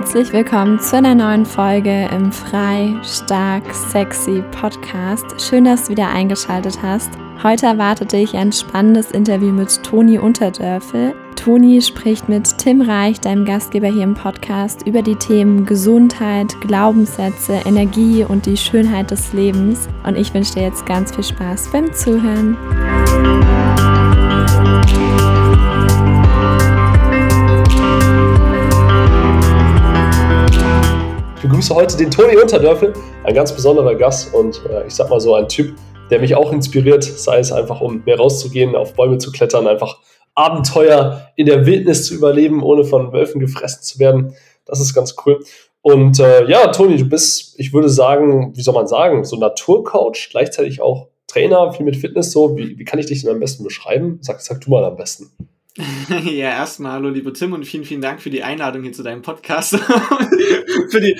Herzlich willkommen zu einer neuen Folge im Frei, Stark, Sexy Podcast. Schön, dass du wieder eingeschaltet hast. Heute erwartet dich ein spannendes Interview mit Toni Unterdörfel. Toni spricht mit Tim Reich, deinem Gastgeber hier im Podcast, über die Themen Gesundheit, Glaubenssätze, Energie und die Schönheit des Lebens. Und ich wünsche dir jetzt ganz viel Spaß beim Zuhören. Begrüße heute den Toni Unterdörfel, ein ganz besonderer Gast und äh, ich sag mal so ein Typ, der mich auch inspiriert, sei es einfach um mehr rauszugehen, auf Bäume zu klettern, einfach Abenteuer in der Wildnis zu überleben, ohne von Wölfen gefressen zu werden. Das ist ganz cool. Und äh, ja, Toni, du bist, ich würde sagen, wie soll man sagen, so Naturcoach, gleichzeitig auch Trainer, viel mit Fitness. So, wie, wie kann ich dich denn am besten beschreiben? Sag, sag du mal am besten. Ja, erstmal hallo lieber Tim und vielen, vielen Dank für die Einladung hier zu deinem Podcast. für, die,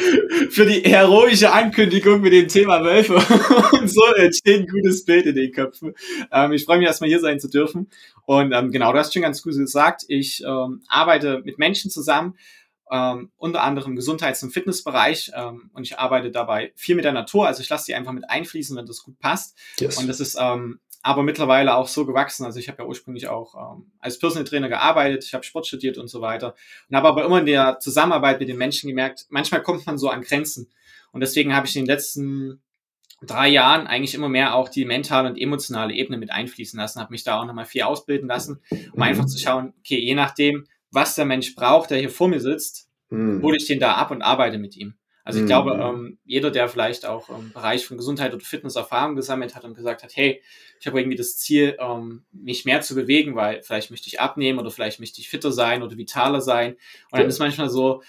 für die heroische Ankündigung mit dem Thema Wölfe. und so entsteht ein gutes Bild in den Köpfen. Ähm, ich freue mich erstmal hier sein zu dürfen. Und ähm, genau, du hast schon ganz gut gesagt, ich ähm, arbeite mit Menschen zusammen, ähm, unter anderem im Gesundheits- und Fitnessbereich ähm, und ich arbeite dabei viel mit der Natur, also ich lasse die einfach mit einfließen, wenn das gut passt. Yes. Und das ist ähm, aber mittlerweile auch so gewachsen. Also ich habe ja ursprünglich auch ähm, als Personal Trainer gearbeitet, ich habe Sport studiert und so weiter und habe aber immer in der Zusammenarbeit mit den Menschen gemerkt, manchmal kommt man so an Grenzen. Und deswegen habe ich in den letzten drei Jahren eigentlich immer mehr auch die mentale und emotionale Ebene mit einfließen lassen, habe mich da auch nochmal viel ausbilden lassen, um mhm. einfach zu schauen, okay, je nachdem, was der Mensch braucht, der hier vor mir sitzt, mhm. hole ich den da ab und arbeite mit ihm. Also ich mhm. glaube, ähm, jeder, der vielleicht auch im Bereich von Gesundheit oder Fitness Erfahrung gesammelt hat und gesagt hat, hey, ich habe irgendwie das Ziel, ähm, mich mehr zu bewegen, weil vielleicht möchte ich abnehmen oder vielleicht möchte ich fitter sein oder vitaler sein. Und dann ist manchmal so,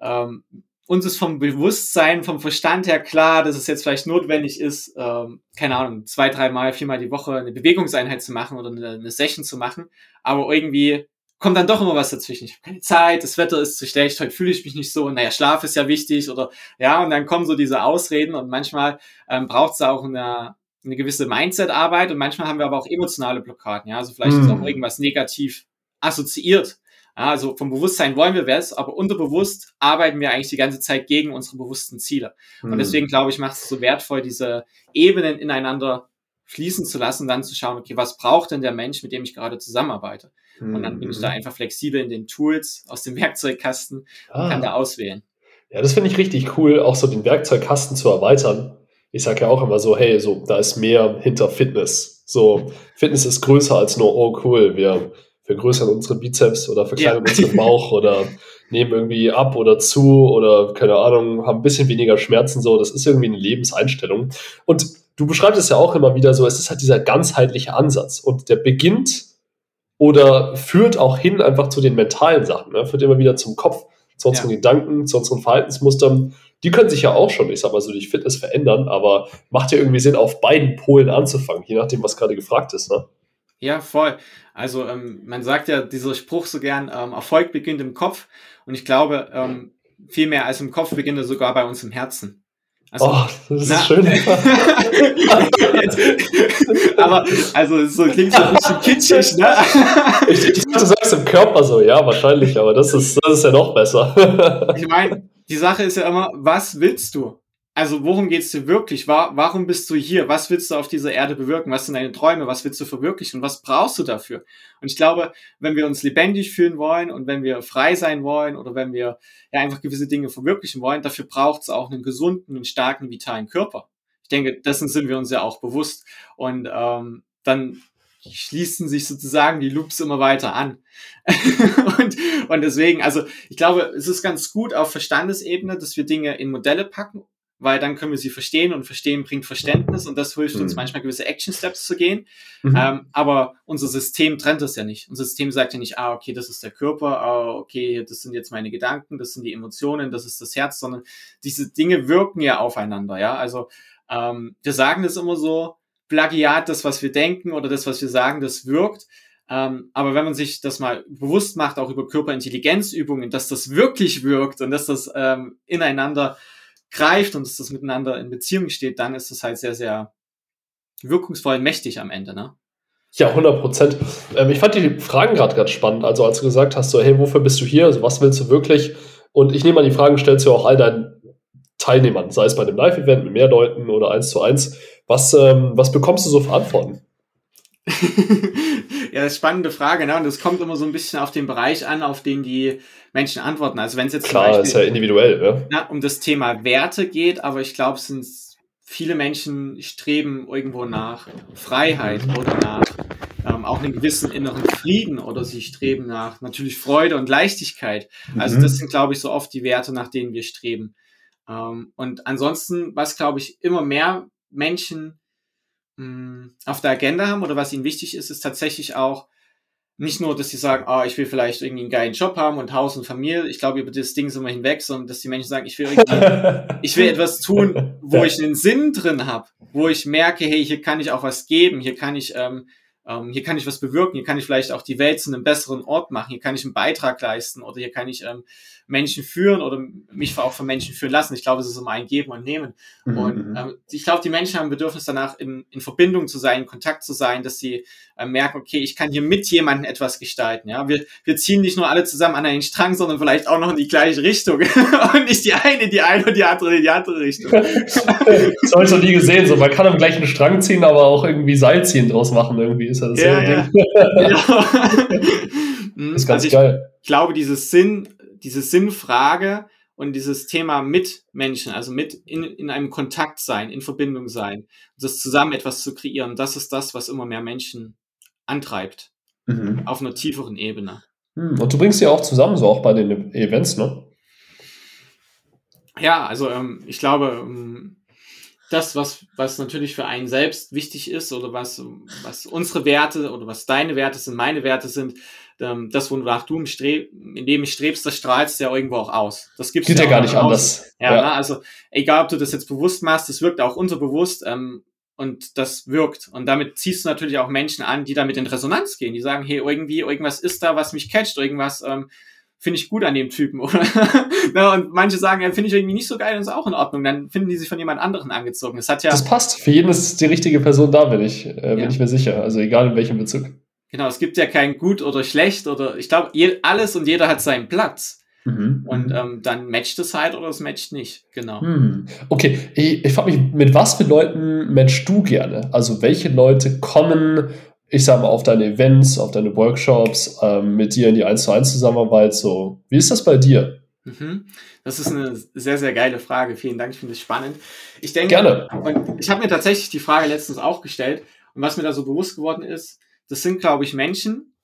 ähm, uns ist vom Bewusstsein, vom Verstand her klar, dass es jetzt vielleicht notwendig ist, ähm, keine Ahnung, zwei, dreimal, viermal die Woche eine Bewegungseinheit zu machen oder eine, eine Session zu machen. Aber irgendwie kommt dann doch immer was dazwischen. Ich habe keine Zeit, das Wetter ist zu schlecht, heute fühle ich mich nicht so. Naja, Schlaf ist ja wichtig oder ja, und dann kommen so diese Ausreden und manchmal ähm, braucht es auch eine, eine gewisse Mindset-Arbeit und manchmal haben wir aber auch emotionale Blockaden. Ja, also vielleicht mm. ist auch hm. irgendwas negativ assoziiert. Ja, also vom Bewusstsein wollen wir was, aber unterbewusst arbeiten wir eigentlich die ganze Zeit gegen unsere bewussten Ziele. Mm. Und deswegen glaube ich, macht es so wertvoll, diese Ebenen ineinander fließen zu lassen, dann zu schauen, okay, was braucht denn der Mensch, mit dem ich gerade zusammenarbeite? Mm. Und dann bin ich da einfach flexibel in den Tools aus dem Werkzeugkasten ah. und kann da auswählen. Ja, das finde ich richtig cool, auch so den Werkzeugkasten zu erweitern ich sage ja auch immer so, hey, so, da ist mehr hinter Fitness. So, Fitness ist größer als nur, oh cool, wir vergrößern unsere Bizeps oder verkleinern ja. unseren Bauch oder nehmen irgendwie ab oder zu oder keine Ahnung, haben ein bisschen weniger Schmerzen. So, das ist irgendwie eine Lebenseinstellung. Und du beschreibst es ja auch immer wieder so, es ist halt dieser ganzheitliche Ansatz und der beginnt oder führt auch hin einfach zu den mentalen Sachen, ne? führt immer wieder zum Kopf, zu unseren ja. Gedanken, zu unseren Verhaltensmustern die können sich ja auch schon, ich sag mal so, durch Fitness verändern, aber macht ja irgendwie Sinn, auf beiden Polen anzufangen, je nachdem, was gerade gefragt ist, ne? Ja, voll. Also ähm, man sagt ja dieser Spruch so gern, ähm, Erfolg beginnt im Kopf und ich glaube, ähm, viel mehr als im Kopf beginnt er sogar bei uns im Herzen. Also, oh, das ist na, schön. aber also so klingt so ein bisschen kitschig, ne? ich, ich dachte, du sagst im Körper so, ja, wahrscheinlich, aber das ist, das ist ja noch besser. ich meine, die Sache ist ja immer, was willst du? Also worum geht's dir wirklich? Warum bist du hier? Was willst du auf dieser Erde bewirken? Was sind deine Träume? Was willst du verwirklichen? Was brauchst du dafür? Und ich glaube, wenn wir uns lebendig fühlen wollen und wenn wir frei sein wollen oder wenn wir ja einfach gewisse Dinge verwirklichen wollen, dafür braucht es auch einen gesunden und starken, vitalen Körper. Ich denke, dessen sind wir uns ja auch bewusst. Und ähm, dann schließen sich sozusagen die Loops immer weiter an. und, und deswegen, also ich glaube, es ist ganz gut auf Verstandesebene, dass wir Dinge in Modelle packen, weil dann können wir sie verstehen und verstehen bringt Verständnis und das hilft mhm. uns manchmal gewisse Action Steps zu gehen. Mhm. Ähm, aber unser System trennt das ja nicht. Unser System sagt ja nicht, ah, okay, das ist der Körper, ah, okay, das sind jetzt meine Gedanken, das sind die Emotionen, das ist das Herz, sondern diese Dinge wirken ja aufeinander, ja. Also ähm, wir sagen das immer so, Plagiat, das, was wir denken oder das, was wir sagen, das wirkt. Ähm, aber wenn man sich das mal bewusst macht, auch über Körperintelligenzübungen, dass das wirklich wirkt und dass das ähm, ineinander greift und dass das miteinander in Beziehung steht, dann ist das halt sehr, sehr wirkungsvoll und mächtig am Ende, ne? Ja, 100 Prozent. Ähm, ich fand die Fragen gerade ganz spannend. Also als du gesagt hast, so, hey, wofür bist du hier? Also was willst du wirklich? Und ich nehme an, die Fragen stellst du auch all deinen Teilnehmern, sei es bei einem Live-Event mit mehr Leuten oder eins zu eins. Was, ähm, was bekommst du so für Antworten? ja, das ist spannende Frage, ne? Und das kommt immer so ein bisschen auf den Bereich an, auf den die Menschen antworten. Also wenn es jetzt Klar, Beispiel, ist ja individuell, ja. Na, um das Thema Werte geht, aber ich glaube, es sind viele Menschen streben irgendwo nach Freiheit oder nach ähm, auch einen gewissen inneren Frieden oder sie streben nach natürlich Freude und Leichtigkeit. Also mhm. das sind, glaube ich, so oft die Werte, nach denen wir streben. Ähm, und ansonsten, was, glaube ich, immer mehr Menschen mh, hm, auf der Agenda haben oder was ihnen wichtig ist, ist tatsächlich auch nicht nur, dass sie sagen, ah, ich will vielleicht irgendwie einen geilen Job haben und Haus und Familie. Ich glaube, über das Ding sind wir hinweg, sondern dass die Menschen sagen, ich will irgendwie, ich will etwas tun, wo ich einen Sinn drin habe, wo ich merke, hey, hier kann ich auch was geben, hier kann ich ähm, ähm, hier kann ich was bewirken, hier kann ich vielleicht auch die Welt zu einem besseren Ort machen, hier kann ich einen Beitrag leisten oder hier kann ich ähm, Menschen führen oder mich auch von Menschen führen lassen. Ich glaube, es ist immer ein Geben und Nehmen. Mhm. Und mhm. ähm, ich glaube, die Menschen haben ein Bedürfnis danach, in, in Verbindung zu sein, in Kontakt zu sein, dass sie äh, merken, okay, ich kann hier mit jemandem etwas gestalten. Ja, wir, wir ziehen nicht nur alle zusammen an einen Strang, sondern vielleicht auch noch in die gleiche Richtung und nicht die eine die eine und die andere in die andere Richtung. das habe ich noch nie gesehen. So, man kann am gleichen Strang ziehen, aber auch irgendwie Seilziehen draus machen. Irgendwie ist ja das ja, ja. Ding. das ist ganz also geil. Ich glaube, dieses Sinn diese Sinnfrage und dieses Thema mit Menschen, also mit in, in einem Kontakt sein, in Verbindung sein, das zusammen etwas zu kreieren, das ist das, was immer mehr Menschen antreibt. Mhm. Auf einer tieferen Ebene. Hm, und du bringst sie auch zusammen, so auch bei den Events, ne? Ja, also ähm, ich glaube, ähm, das, was, was natürlich für einen selbst wichtig ist oder was, was unsere Werte oder was deine Werte sind, meine Werte sind, das, wonach du im, Streb, in dem ich strebst, das strahlst ja irgendwo auch aus. Das gibt's Geht ja, ja gar nicht anders. Ja, ja. Na, also egal, ob du das jetzt bewusst machst, das wirkt auch unterbewusst ähm, und das wirkt. Und damit ziehst du natürlich auch Menschen an, die damit in Resonanz gehen, die sagen, hey, irgendwie, irgendwas ist da, was mich catcht, irgendwas ähm, finde ich gut an dem Typen, oder? Na, und manche sagen, ja, finde ich irgendwie nicht so geil, und ist auch in Ordnung. Dann finden die sich von jemand anderen angezogen. Das hat ja. Das passt. Für jeden ist die richtige Person da, bin ich, äh, bin ja. ich mir sicher. Also egal in welchem Bezug. Genau, es gibt ja kein gut oder schlecht oder ich glaube, alles und jeder hat seinen Platz. Mhm. Und mhm. ähm, dann matcht es halt oder es matcht nicht. Genau. Mhm. Okay, ich, ich frage mich, mit was für Leuten matchst du gerne? Also welche Leute kommen, ich sage mal, auf deine Events, auf deine Workshops, ähm, mit dir in die 1 zu 1 Zusammenarbeit? So, wie ist das bei dir? Mhm. Das ist eine sehr, sehr geile Frage. Vielen Dank, ich finde es spannend. Ich denke, Gerne. Ich habe mir tatsächlich die Frage letztens auch gestellt und was mir da so bewusst geworden ist, das sind, glaube ich, Menschen,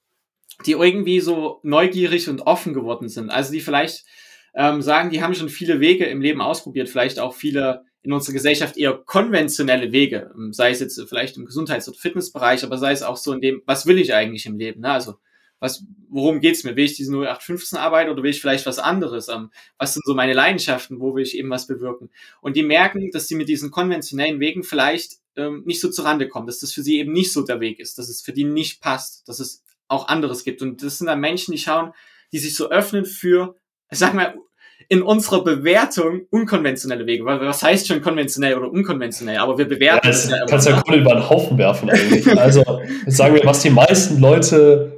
die irgendwie so neugierig und offen geworden sind. Also die vielleicht ähm, sagen, die haben schon viele Wege im Leben ausprobiert, vielleicht auch viele in unserer Gesellschaft eher konventionelle Wege, ähm, sei es jetzt vielleicht im Gesundheits- oder Fitnessbereich, aber sei es auch so in dem, was will ich eigentlich im Leben? Ne? Also was, worum geht's mir? Will ich diese 0815 Arbeit oder will ich vielleicht was anderes? Ähm, was sind so meine Leidenschaften? Wo will ich eben was bewirken? Und die merken, dass sie mit diesen konventionellen Wegen vielleicht ähm, nicht so zurande kommen, dass das für sie eben nicht so der Weg ist, dass es für die nicht passt, dass es auch anderes gibt. Und das sind dann Menschen, die schauen, die sich so öffnen für, sag mal, in unserer Bewertung unkonventionelle Wege. Weil was heißt schon konventionell oder unkonventionell? Aber wir bewerten ja, das. Ja kannst ja Kohle über den Haufen werfen eigentlich. also sagen wir, was die meisten Leute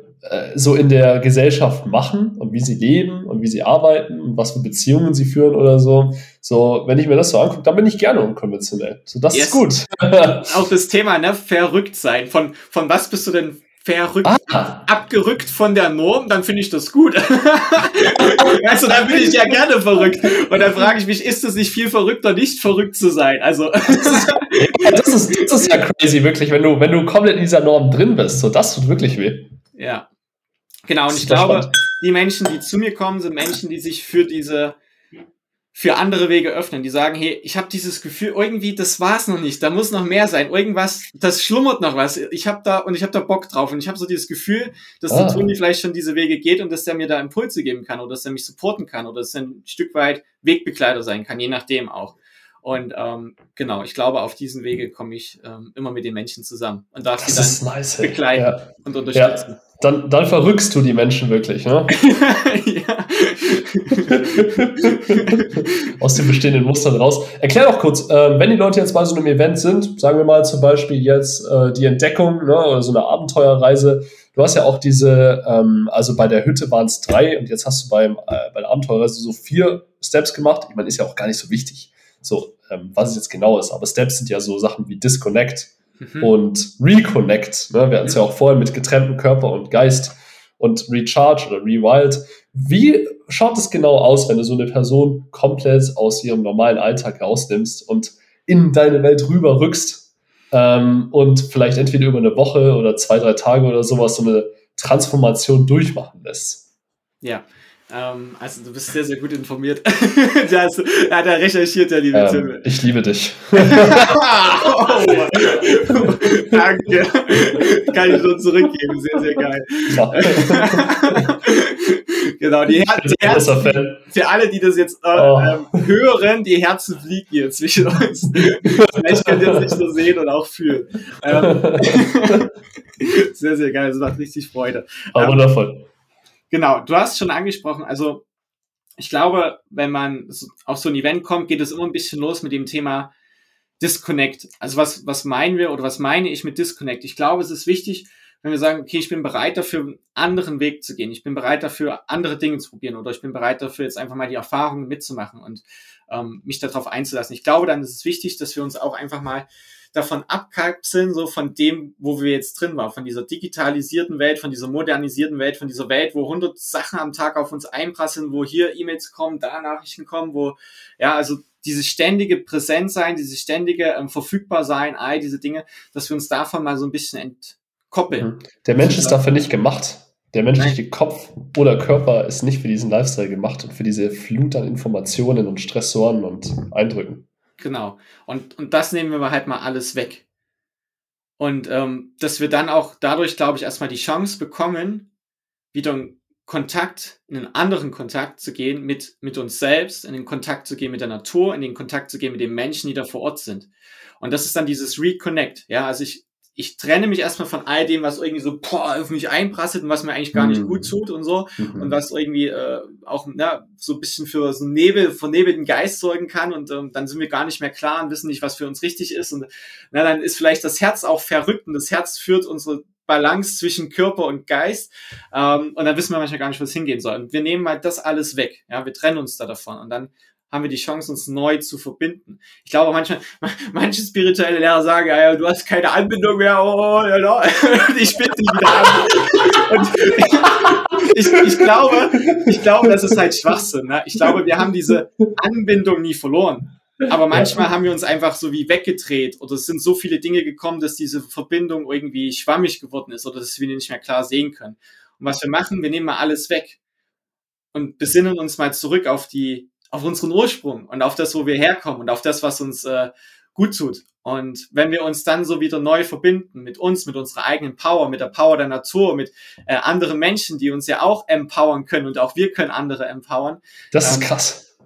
so in der Gesellschaft machen und wie sie leben und wie sie arbeiten und was für Beziehungen sie führen oder so. So, wenn ich mir das so angucke, dann bin ich gerne unkonventionell. So, das yes. ist gut. Auch das Thema, ne, verrückt sein. Von, von was bist du denn verrückt, ah. abgerückt von der Norm, dann finde ich das gut. also dann bin ich ja gerne verrückt. Und dann frage ich mich, ist es nicht viel verrückter, nicht verrückt zu sein? Also das ist, das ist ja crazy, wirklich, wenn du, wenn du komplett in dieser Norm drin bist. So, das tut wirklich weh. Ja. Genau, und ich glaube, spannend. die Menschen, die zu mir kommen, sind Menschen, die sich für diese, für andere Wege öffnen. Die sagen, hey, ich habe dieses Gefühl, irgendwie, das war's noch nicht, da muss noch mehr sein. Irgendwas, das schlummert noch was. Ich habe da und ich habe da Bock drauf und ich habe so dieses Gefühl, dass ah. der Toni vielleicht schon diese Wege geht und dass der mir da Impulse geben kann oder dass er mich supporten kann oder dass er ein Stück weit Wegbegleiter sein kann, je nachdem auch. Und ähm, genau, ich glaube, auf diesen Wege komme ich ähm, immer mit den Menschen zusammen und darf das sie dann nice, begleiten ja. und unterstützen. Ja. dann, dann verrückst du die Menschen wirklich, ne? ja. Aus den bestehenden Mustern raus. Erklär doch kurz, äh, wenn die Leute jetzt bei so einem Event sind, sagen wir mal zum Beispiel jetzt äh, die Entdeckung ne, oder so eine Abenteuerreise, du hast ja auch diese, ähm, also bei der Hütte waren es drei und jetzt hast du beim, äh, bei der Abenteuerreise so vier Steps gemacht. Ich meine, ist ja auch gar nicht so wichtig, so ähm, was es jetzt genau ist, aber Steps sind ja so Sachen wie Disconnect mhm. und Reconnect. Ne? Wir hatten es mhm. ja auch vorhin mit getrennten Körper und Geist und Recharge oder Rewild. Wie schaut es genau aus, wenn du so eine Person komplett aus ihrem normalen Alltag rausnimmst und in deine Welt rüber rückst ähm, und vielleicht entweder über eine Woche oder zwei, drei Tage oder sowas so eine Transformation durchmachen lässt? Ja, ähm, also du bist sehr, sehr gut informiert. der, hast, hat ja recherchiert, der liebe ähm, Tim. Ich liebe dich. oh, danke. Kann ich schon zurückgeben. Sehr, sehr geil. Ja. genau, die, Her die Herzen, für alle, die das jetzt äh, oh. ähm, hören, die Herzen fliegen hier zwischen uns. Vielleicht könnt ihr es nicht so sehen und auch fühlen. Ähm, sehr, sehr geil. Das macht richtig Freude. Aber ähm, wundervoll. Genau, du hast schon angesprochen, also ich glaube, wenn man auf so ein Event kommt, geht es immer ein bisschen los mit dem Thema Disconnect. Also was, was meinen wir oder was meine ich mit Disconnect? Ich glaube, es ist wichtig, wenn wir sagen, okay, ich bin bereit dafür, einen anderen Weg zu gehen. Ich bin bereit dafür, andere Dinge zu probieren oder ich bin bereit dafür, jetzt einfach mal die Erfahrungen mitzumachen und ähm, mich darauf einzulassen. Ich glaube, dann ist es wichtig, dass wir uns auch einfach mal davon abkapseln, so von dem, wo wir jetzt drin waren, von dieser digitalisierten Welt, von dieser modernisierten Welt, von dieser Welt, wo hundert Sachen am Tag auf uns einprasseln, wo hier E-Mails kommen, da Nachrichten kommen, wo, ja, also dieses ständige Präsent sein, dieses ständige ähm, verfügbar sein, all diese Dinge, dass wir uns davon mal so ein bisschen entkoppeln. Mhm. Der Mensch ist dafür nicht gemacht. Der menschliche Nein. Kopf oder Körper ist nicht für diesen Lifestyle gemacht und für diese Flut an Informationen und Stressoren und Eindrücken. Genau. Und, und das nehmen wir halt mal alles weg. Und ähm, dass wir dann auch dadurch, glaube ich, erstmal die Chance bekommen, wieder in Kontakt, in einen anderen Kontakt zu gehen mit, mit uns selbst, in den Kontakt zu gehen mit der Natur, in den Kontakt zu gehen mit den Menschen, die da vor Ort sind. Und das ist dann dieses Reconnect. Ja, also ich, ich trenne mich erstmal von all dem, was irgendwie so boah, auf mich einprasselt und was mir eigentlich gar nicht gut mhm. tut und so. Mhm. Und was irgendwie äh, auch na, so ein bisschen für so einen Nebel, vernebelten Geist sorgen kann. Und ähm, dann sind wir gar nicht mehr klar und wissen nicht, was für uns richtig ist. Und na, dann ist vielleicht das Herz auch verrückt und das Herz führt unsere Balance zwischen Körper und Geist. Ähm, und dann wissen wir manchmal gar nicht, wo es hingehen soll. Und wir nehmen halt das alles weg. Ja, wir trennen uns da davon. Und dann haben wir die Chance, uns neu zu verbinden. Ich glaube, manche, manche spirituelle Lehrer sagen, ja, du hast keine Anbindung mehr, oh, ja, ich bitte dich wieder an. Und ich, ich, glaube, ich glaube, das ist halt Schwachsinn. Ne? Ich glaube, wir haben diese Anbindung nie verloren. Aber manchmal haben wir uns einfach so wie weggedreht oder es sind so viele Dinge gekommen, dass diese Verbindung irgendwie schwammig geworden ist oder dass wir nicht mehr klar sehen können. Und was wir machen, wir nehmen mal alles weg und besinnen uns mal zurück auf die auf unseren Ursprung und auf das, wo wir herkommen und auf das, was uns äh, gut tut. Und wenn wir uns dann so wieder neu verbinden mit uns, mit unserer eigenen Power, mit der Power der Natur, mit äh, anderen Menschen, die uns ja auch empowern können und auch wir können andere empowern. Das ist ähm, krass.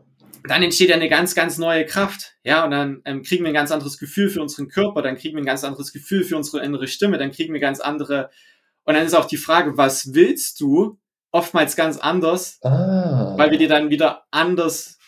Dann entsteht ja eine ganz, ganz neue Kraft. Ja, und dann ähm, kriegen wir ein ganz anderes Gefühl für unseren Körper, dann kriegen wir ein ganz anderes Gefühl für unsere innere Stimme, dann kriegen wir ganz andere. Und dann ist auch die Frage, was willst du oftmals ganz anders, ah. weil wir die dann wieder anders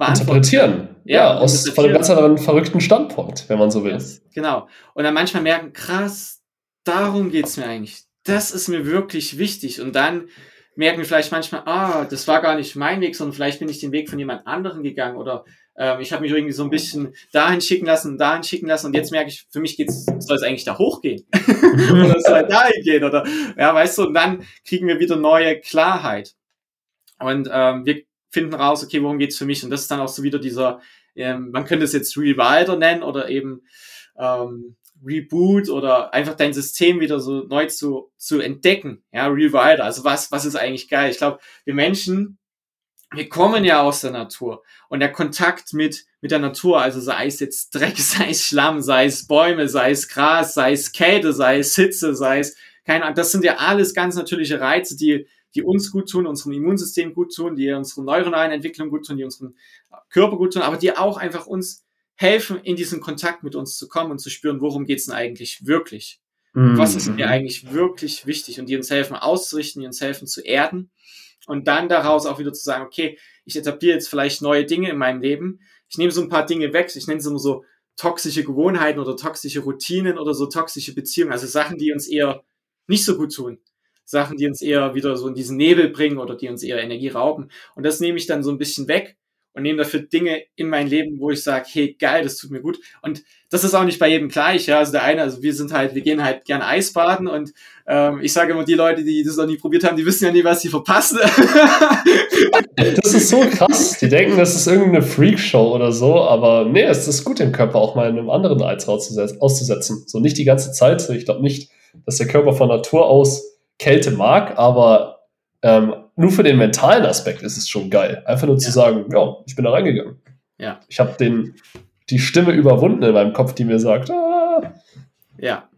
interpretieren. Ja, ja aus von einem ganz anderen verrückten Standpunkt, wenn man so will. Yes, genau. Und dann manchmal merken, krass, darum geht's mir eigentlich. Das ist mir wirklich wichtig. Und dann merken wir vielleicht manchmal, ah, das war gar nicht mein Weg, sondern vielleicht bin ich den Weg von jemand anderen gegangen oder ähm, ich habe mich irgendwie so ein bisschen dahin schicken lassen, dahin schicken lassen und jetzt merke ich, für mich geht's, soll es eigentlich da hochgehen oder soll dahin gehen oder ja, weißt du, und dann kriegen wir wieder neue Klarheit. Und ähm, wir finden raus, okay, worum geht's für mich? Und das ist dann auch so wieder dieser, ähm, man könnte es jetzt Rewriter nennen oder eben ähm, Reboot oder einfach dein System wieder so neu zu, zu entdecken. Ja, Rewriter. Also was, was ist eigentlich geil? Ich glaube, wir Menschen, wir kommen ja aus der Natur und der Kontakt mit, mit der Natur, also sei es jetzt Dreck, sei es Schlamm, sei es Bäume, sei es Gras, sei es Kälte, sei es Hitze, sei es keine Ahnung, das sind ja alles ganz natürliche Reize, die, die uns gut tun, unserem Immunsystem gut tun, die unsere neuronalen Entwicklung gut tun, die unseren Körper gut tun, aber die auch einfach uns helfen, in diesen Kontakt mit uns zu kommen und zu spüren, worum geht's denn eigentlich wirklich. Mhm. Was ist mir eigentlich wirklich wichtig und die uns helfen auszurichten, die uns helfen zu erden und dann daraus auch wieder zu sagen, okay, ich etabliere jetzt vielleicht neue Dinge in meinem Leben. Ich nehme so ein paar Dinge weg. Ich nenne es immer so toxische Gewohnheiten oder toxische Routinen oder so toxische Beziehungen. Also Sachen, die uns eher nicht so gut tun. Sachen, die uns eher wieder so in diesen Nebel bringen oder die uns eher Energie rauben. Und das nehme ich dann so ein bisschen weg und nehme dafür Dinge in mein Leben, wo ich sage, hey, geil, das tut mir gut. Und das ist auch nicht bei jedem gleich. Ja, also der eine, also wir sind halt, wir gehen halt gerne Eisbaden und ähm, ich sage immer, die Leute, die das noch nie probiert haben, die wissen ja nie, was sie verpassen. das ist so krass. Die denken, das ist irgendeine Freakshow oder so, aber nee, es ist gut, den Körper auch mal in einem anderen Reiz auszusetzen. So nicht die ganze Zeit. Ich glaube nicht, dass der Körper von Natur aus Kälte mag, aber ähm, nur für den mentalen Aspekt ist es schon geil. Einfach nur zu sagen, ja, ich bin da reingegangen. Ja. Ich habe den die Stimme überwunden in meinem Kopf, die mir sagt, ah. Ja,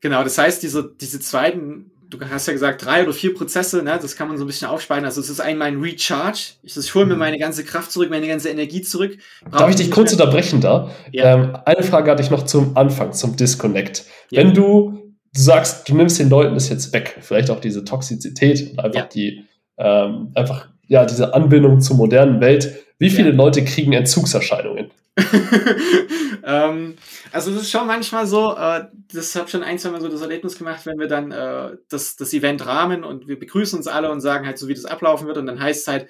genau. Das heißt, diese, diese zweiten, du hast ja gesagt, drei oder vier Prozesse, ne, das kann man so ein bisschen aufspalten. Also es ist einmal ein Recharge. Ich, ich hole mir mhm. meine ganze Kraft zurück, meine ganze Energie zurück. Brauch Darf ich dich kurz unterbrechen da? Ja. Ähm, eine Frage hatte ich noch zum Anfang, zum Disconnect. Ja. Wenn du du sagst, du nimmst den Leuten das jetzt weg, vielleicht auch diese Toxizität und einfach ja. die, ähm, einfach, ja, diese Anbindung zur modernen Welt. Wie viele ja. Leute kriegen Entzugserscheinungen? ähm, also das ist schon manchmal so, äh, das habe schon ein, zwei Mal so das Erlebnis gemacht, wenn wir dann äh, das, das Event rahmen und wir begrüßen uns alle und sagen halt so, wie das ablaufen wird und dann heißt es halt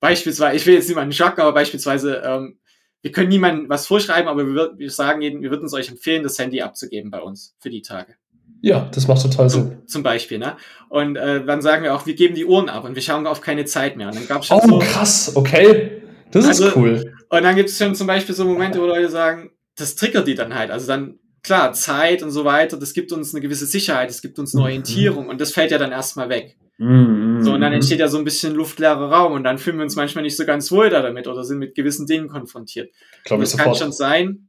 beispielsweise, ich will jetzt niemanden schocken, aber beispielsweise, ähm, wir können niemandem was vorschreiben, aber wir, wir sagen jedem, wir würden es euch empfehlen, das Handy abzugeben bei uns für die Tage. Ja, das macht total Sinn. Zum Beispiel, ne? Und äh, dann sagen wir auch, wir geben die Uhren ab und wir schauen auf keine Zeit mehr. Und dann gab's schon oh, so, krass, okay. Das also, ist cool. Und dann gibt es schon zum Beispiel so Momente, wo Leute sagen, das triggert die dann halt. Also dann, klar, Zeit und so weiter, das gibt uns eine gewisse Sicherheit, das gibt uns eine mhm. Orientierung und das fällt ja dann erstmal weg. Mhm. So, und dann entsteht ja so ein bisschen luftleerer Raum und dann fühlen wir uns manchmal nicht so ganz wohl da damit oder sind mit gewissen Dingen konfrontiert. Glaube das kann schon sein.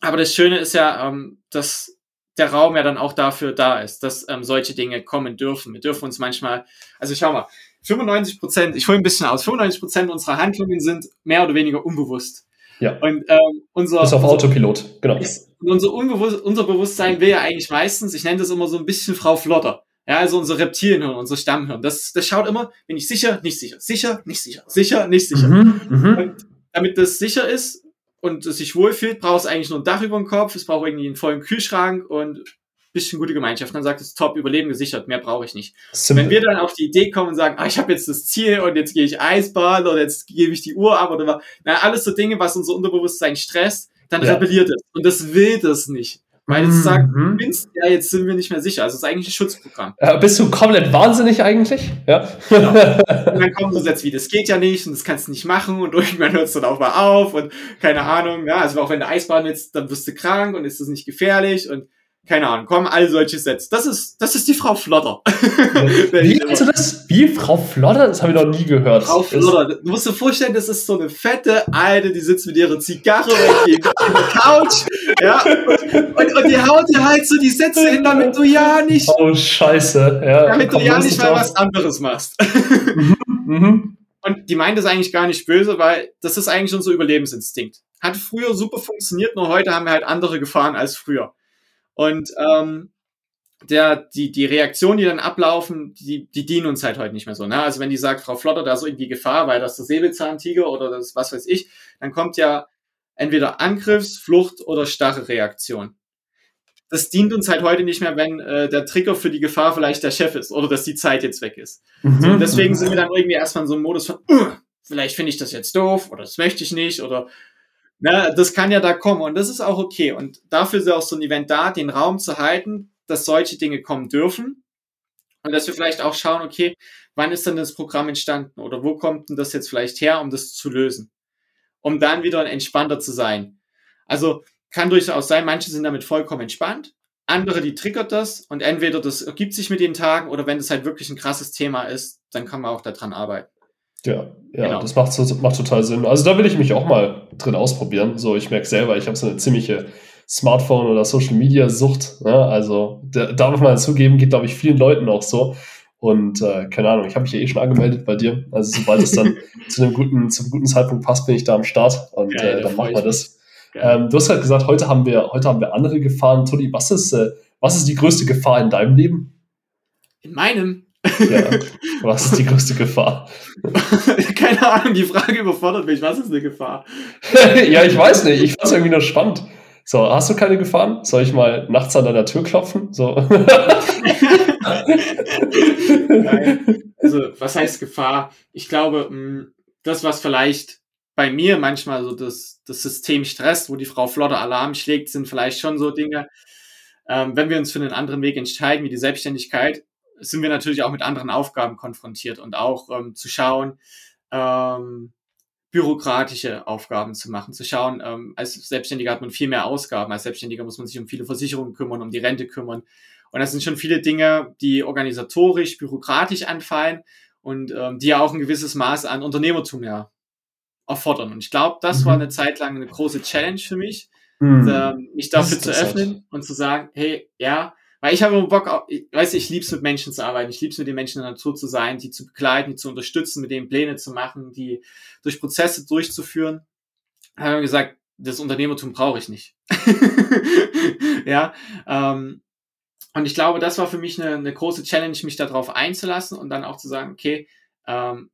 Aber das Schöne ist ja, ähm, dass der Raum ja dann auch dafür da ist, dass ähm, solche Dinge kommen dürfen. Wir dürfen uns manchmal, also schau mal, 95 Prozent, ich hole ein bisschen aus, 95 Prozent unserer Handlungen sind mehr oder weniger unbewusst. Ja. Und ähm, unser ist auf Autopilot, genau. Ist, unser, Unbewusst, unser Bewusstsein will ja eigentlich meistens, ich nenne das immer so ein bisschen Frau Flotter. Ja, also unser Reptilienhirn, unser Stammhirn. Das, das schaut immer, bin ich sicher, nicht sicher, sicher, nicht sicher, sicher, nicht sicher. Mhm, mhm. Und damit das sicher ist, und es sich wohlfühlt, braucht es eigentlich nur ein Dach über dem Kopf, es braucht irgendwie einen vollen Kühlschrank und ein bisschen gute Gemeinschaft. Dann sagt es, top, Überleben gesichert, mehr brauche ich nicht. Wenn wir dann auf die Idee kommen und sagen, ah, ich habe jetzt das Ziel und jetzt gehe ich Eisbahn oder jetzt gebe ich die Uhr ab oder na, alles so Dinge, was unser Unterbewusstsein stresst, dann ja. rebelliert es. Und das will das nicht. Weil es sagt, mhm. ja, jetzt sind wir nicht mehr sicher. Also es ist eigentlich ein Schutzprogramm. Äh, bist du komplett wahnsinnig eigentlich? Ja. Genau. Und dann kommen so Sätze wie, das geht ja nicht und das kannst du nicht machen und irgendwann hört es dann auch mal auf und keine Ahnung. Ja, also auch wenn du Eisbahn jetzt, dann wirst du krank und ist das nicht gefährlich und keine Ahnung, kommen all solche Sätze. Das ist, das ist die Frau Flotter. Wie nennst du das? Wie Frau Flotter? Das habe ich noch nie gehört. Frau Flotter. Du musst dir vorstellen, das ist so eine fette Alte, die sitzt mit ihrer Zigarre auf der Couch. Ja, und, und, die haut dir halt so die Sätze hin, damit du ja nicht. Oh, scheiße. Ja, damit du ja nicht mal was anderes machst. Mhm, mhm. Und die meint das eigentlich gar nicht böse, weil das ist eigentlich unser Überlebensinstinkt. Hat früher super funktioniert, nur heute haben wir halt andere Gefahren als früher. Und ähm, der, die, die Reaktionen, die dann ablaufen, die, die dienen uns halt heute nicht mehr so. Ne? Also wenn die sagt, Frau Flotter, da ist irgendwie Gefahr, weil das der Säbelzahntiger oder das was weiß ich, dann kommt ja entweder Angriffs-, Flucht- oder starre Reaktion. Das dient uns halt heute nicht mehr, wenn äh, der Trigger für die Gefahr vielleicht der Chef ist oder dass die Zeit jetzt weg ist. Mhm. So, und deswegen sind wir dann irgendwie erstmal in so einem Modus von, uh, vielleicht finde ich das jetzt doof oder das möchte ich nicht oder Ne, das kann ja da kommen und das ist auch okay. Und dafür ist ja auch so ein Event da, den Raum zu halten, dass solche Dinge kommen dürfen. Und dass wir vielleicht auch schauen, okay, wann ist denn das Programm entstanden oder wo kommt denn das jetzt vielleicht her, um das zu lösen? Um dann wieder entspannter zu sein. Also kann durchaus sein, manche sind damit vollkommen entspannt, andere, die triggert das und entweder das ergibt sich mit den Tagen oder wenn das halt wirklich ein krasses Thema ist, dann kann man auch daran arbeiten. Ja, ja, genau. das macht, macht total Sinn. Also da will ich mich auch mal drin ausprobieren. So, ich merke selber, ich habe so eine ziemliche Smartphone- oder Social-Media-Sucht. Ne? Also da darf man zugeben, geht, glaube ich, vielen Leuten auch so. Und äh, keine Ahnung, ich habe mich ja eh schon angemeldet bei dir. Also sobald es dann zu einem guten, zum guten Zeitpunkt passt, bin ich da am Start und ja, äh, dann machen wir das. Ähm, du hast halt gesagt, heute haben wir, heute haben wir andere Gefahren. Toni, was ist, äh, Was ist die größte Gefahr in deinem Leben? In meinem? Ja. Was ist die größte Gefahr? Keine Ahnung, die Frage überfordert mich. Was ist eine Gefahr? ja, ich weiß nicht. Ich fand es irgendwie nur spannend. So, hast du keine Gefahren? Soll ich mal nachts an deiner Tür klopfen? So. Also, was heißt Gefahr? Ich glaube, mm, das, was vielleicht bei mir manchmal so das, das System stresst, wo die Frau Flotter Alarm schlägt, sind vielleicht schon so Dinge, ähm, wenn wir uns für einen anderen Weg entscheiden, wie die Selbstständigkeit, sind wir natürlich auch mit anderen Aufgaben konfrontiert und auch ähm, zu schauen, ähm, bürokratische Aufgaben zu machen, zu schauen, ähm, als Selbstständiger hat man viel mehr Ausgaben, als Selbstständiger muss man sich um viele Versicherungen kümmern, um die Rente kümmern. Und das sind schon viele Dinge, die organisatorisch, bürokratisch anfallen und ähm, die ja auch ein gewisses Maß an Unternehmertum ja erfordern. Und ich glaube, das mhm. war eine Zeit lang eine große Challenge für mich, mhm. äh, mich dafür zu öffnen und zu sagen, hey, ja, weil ich habe immer Bock, auf, ich weiß ich liebe es mit Menschen zu arbeiten, ich liebe es mit den Menschen in der Natur zu sein, die zu begleiten, die zu unterstützen, mit denen Pläne zu machen, die durch Prozesse durchzuführen. Da haben wir gesagt, das Unternehmertum brauche ich nicht. ja, ähm, und ich glaube, das war für mich eine, eine große Challenge, mich darauf einzulassen und dann auch zu sagen, okay, ähm,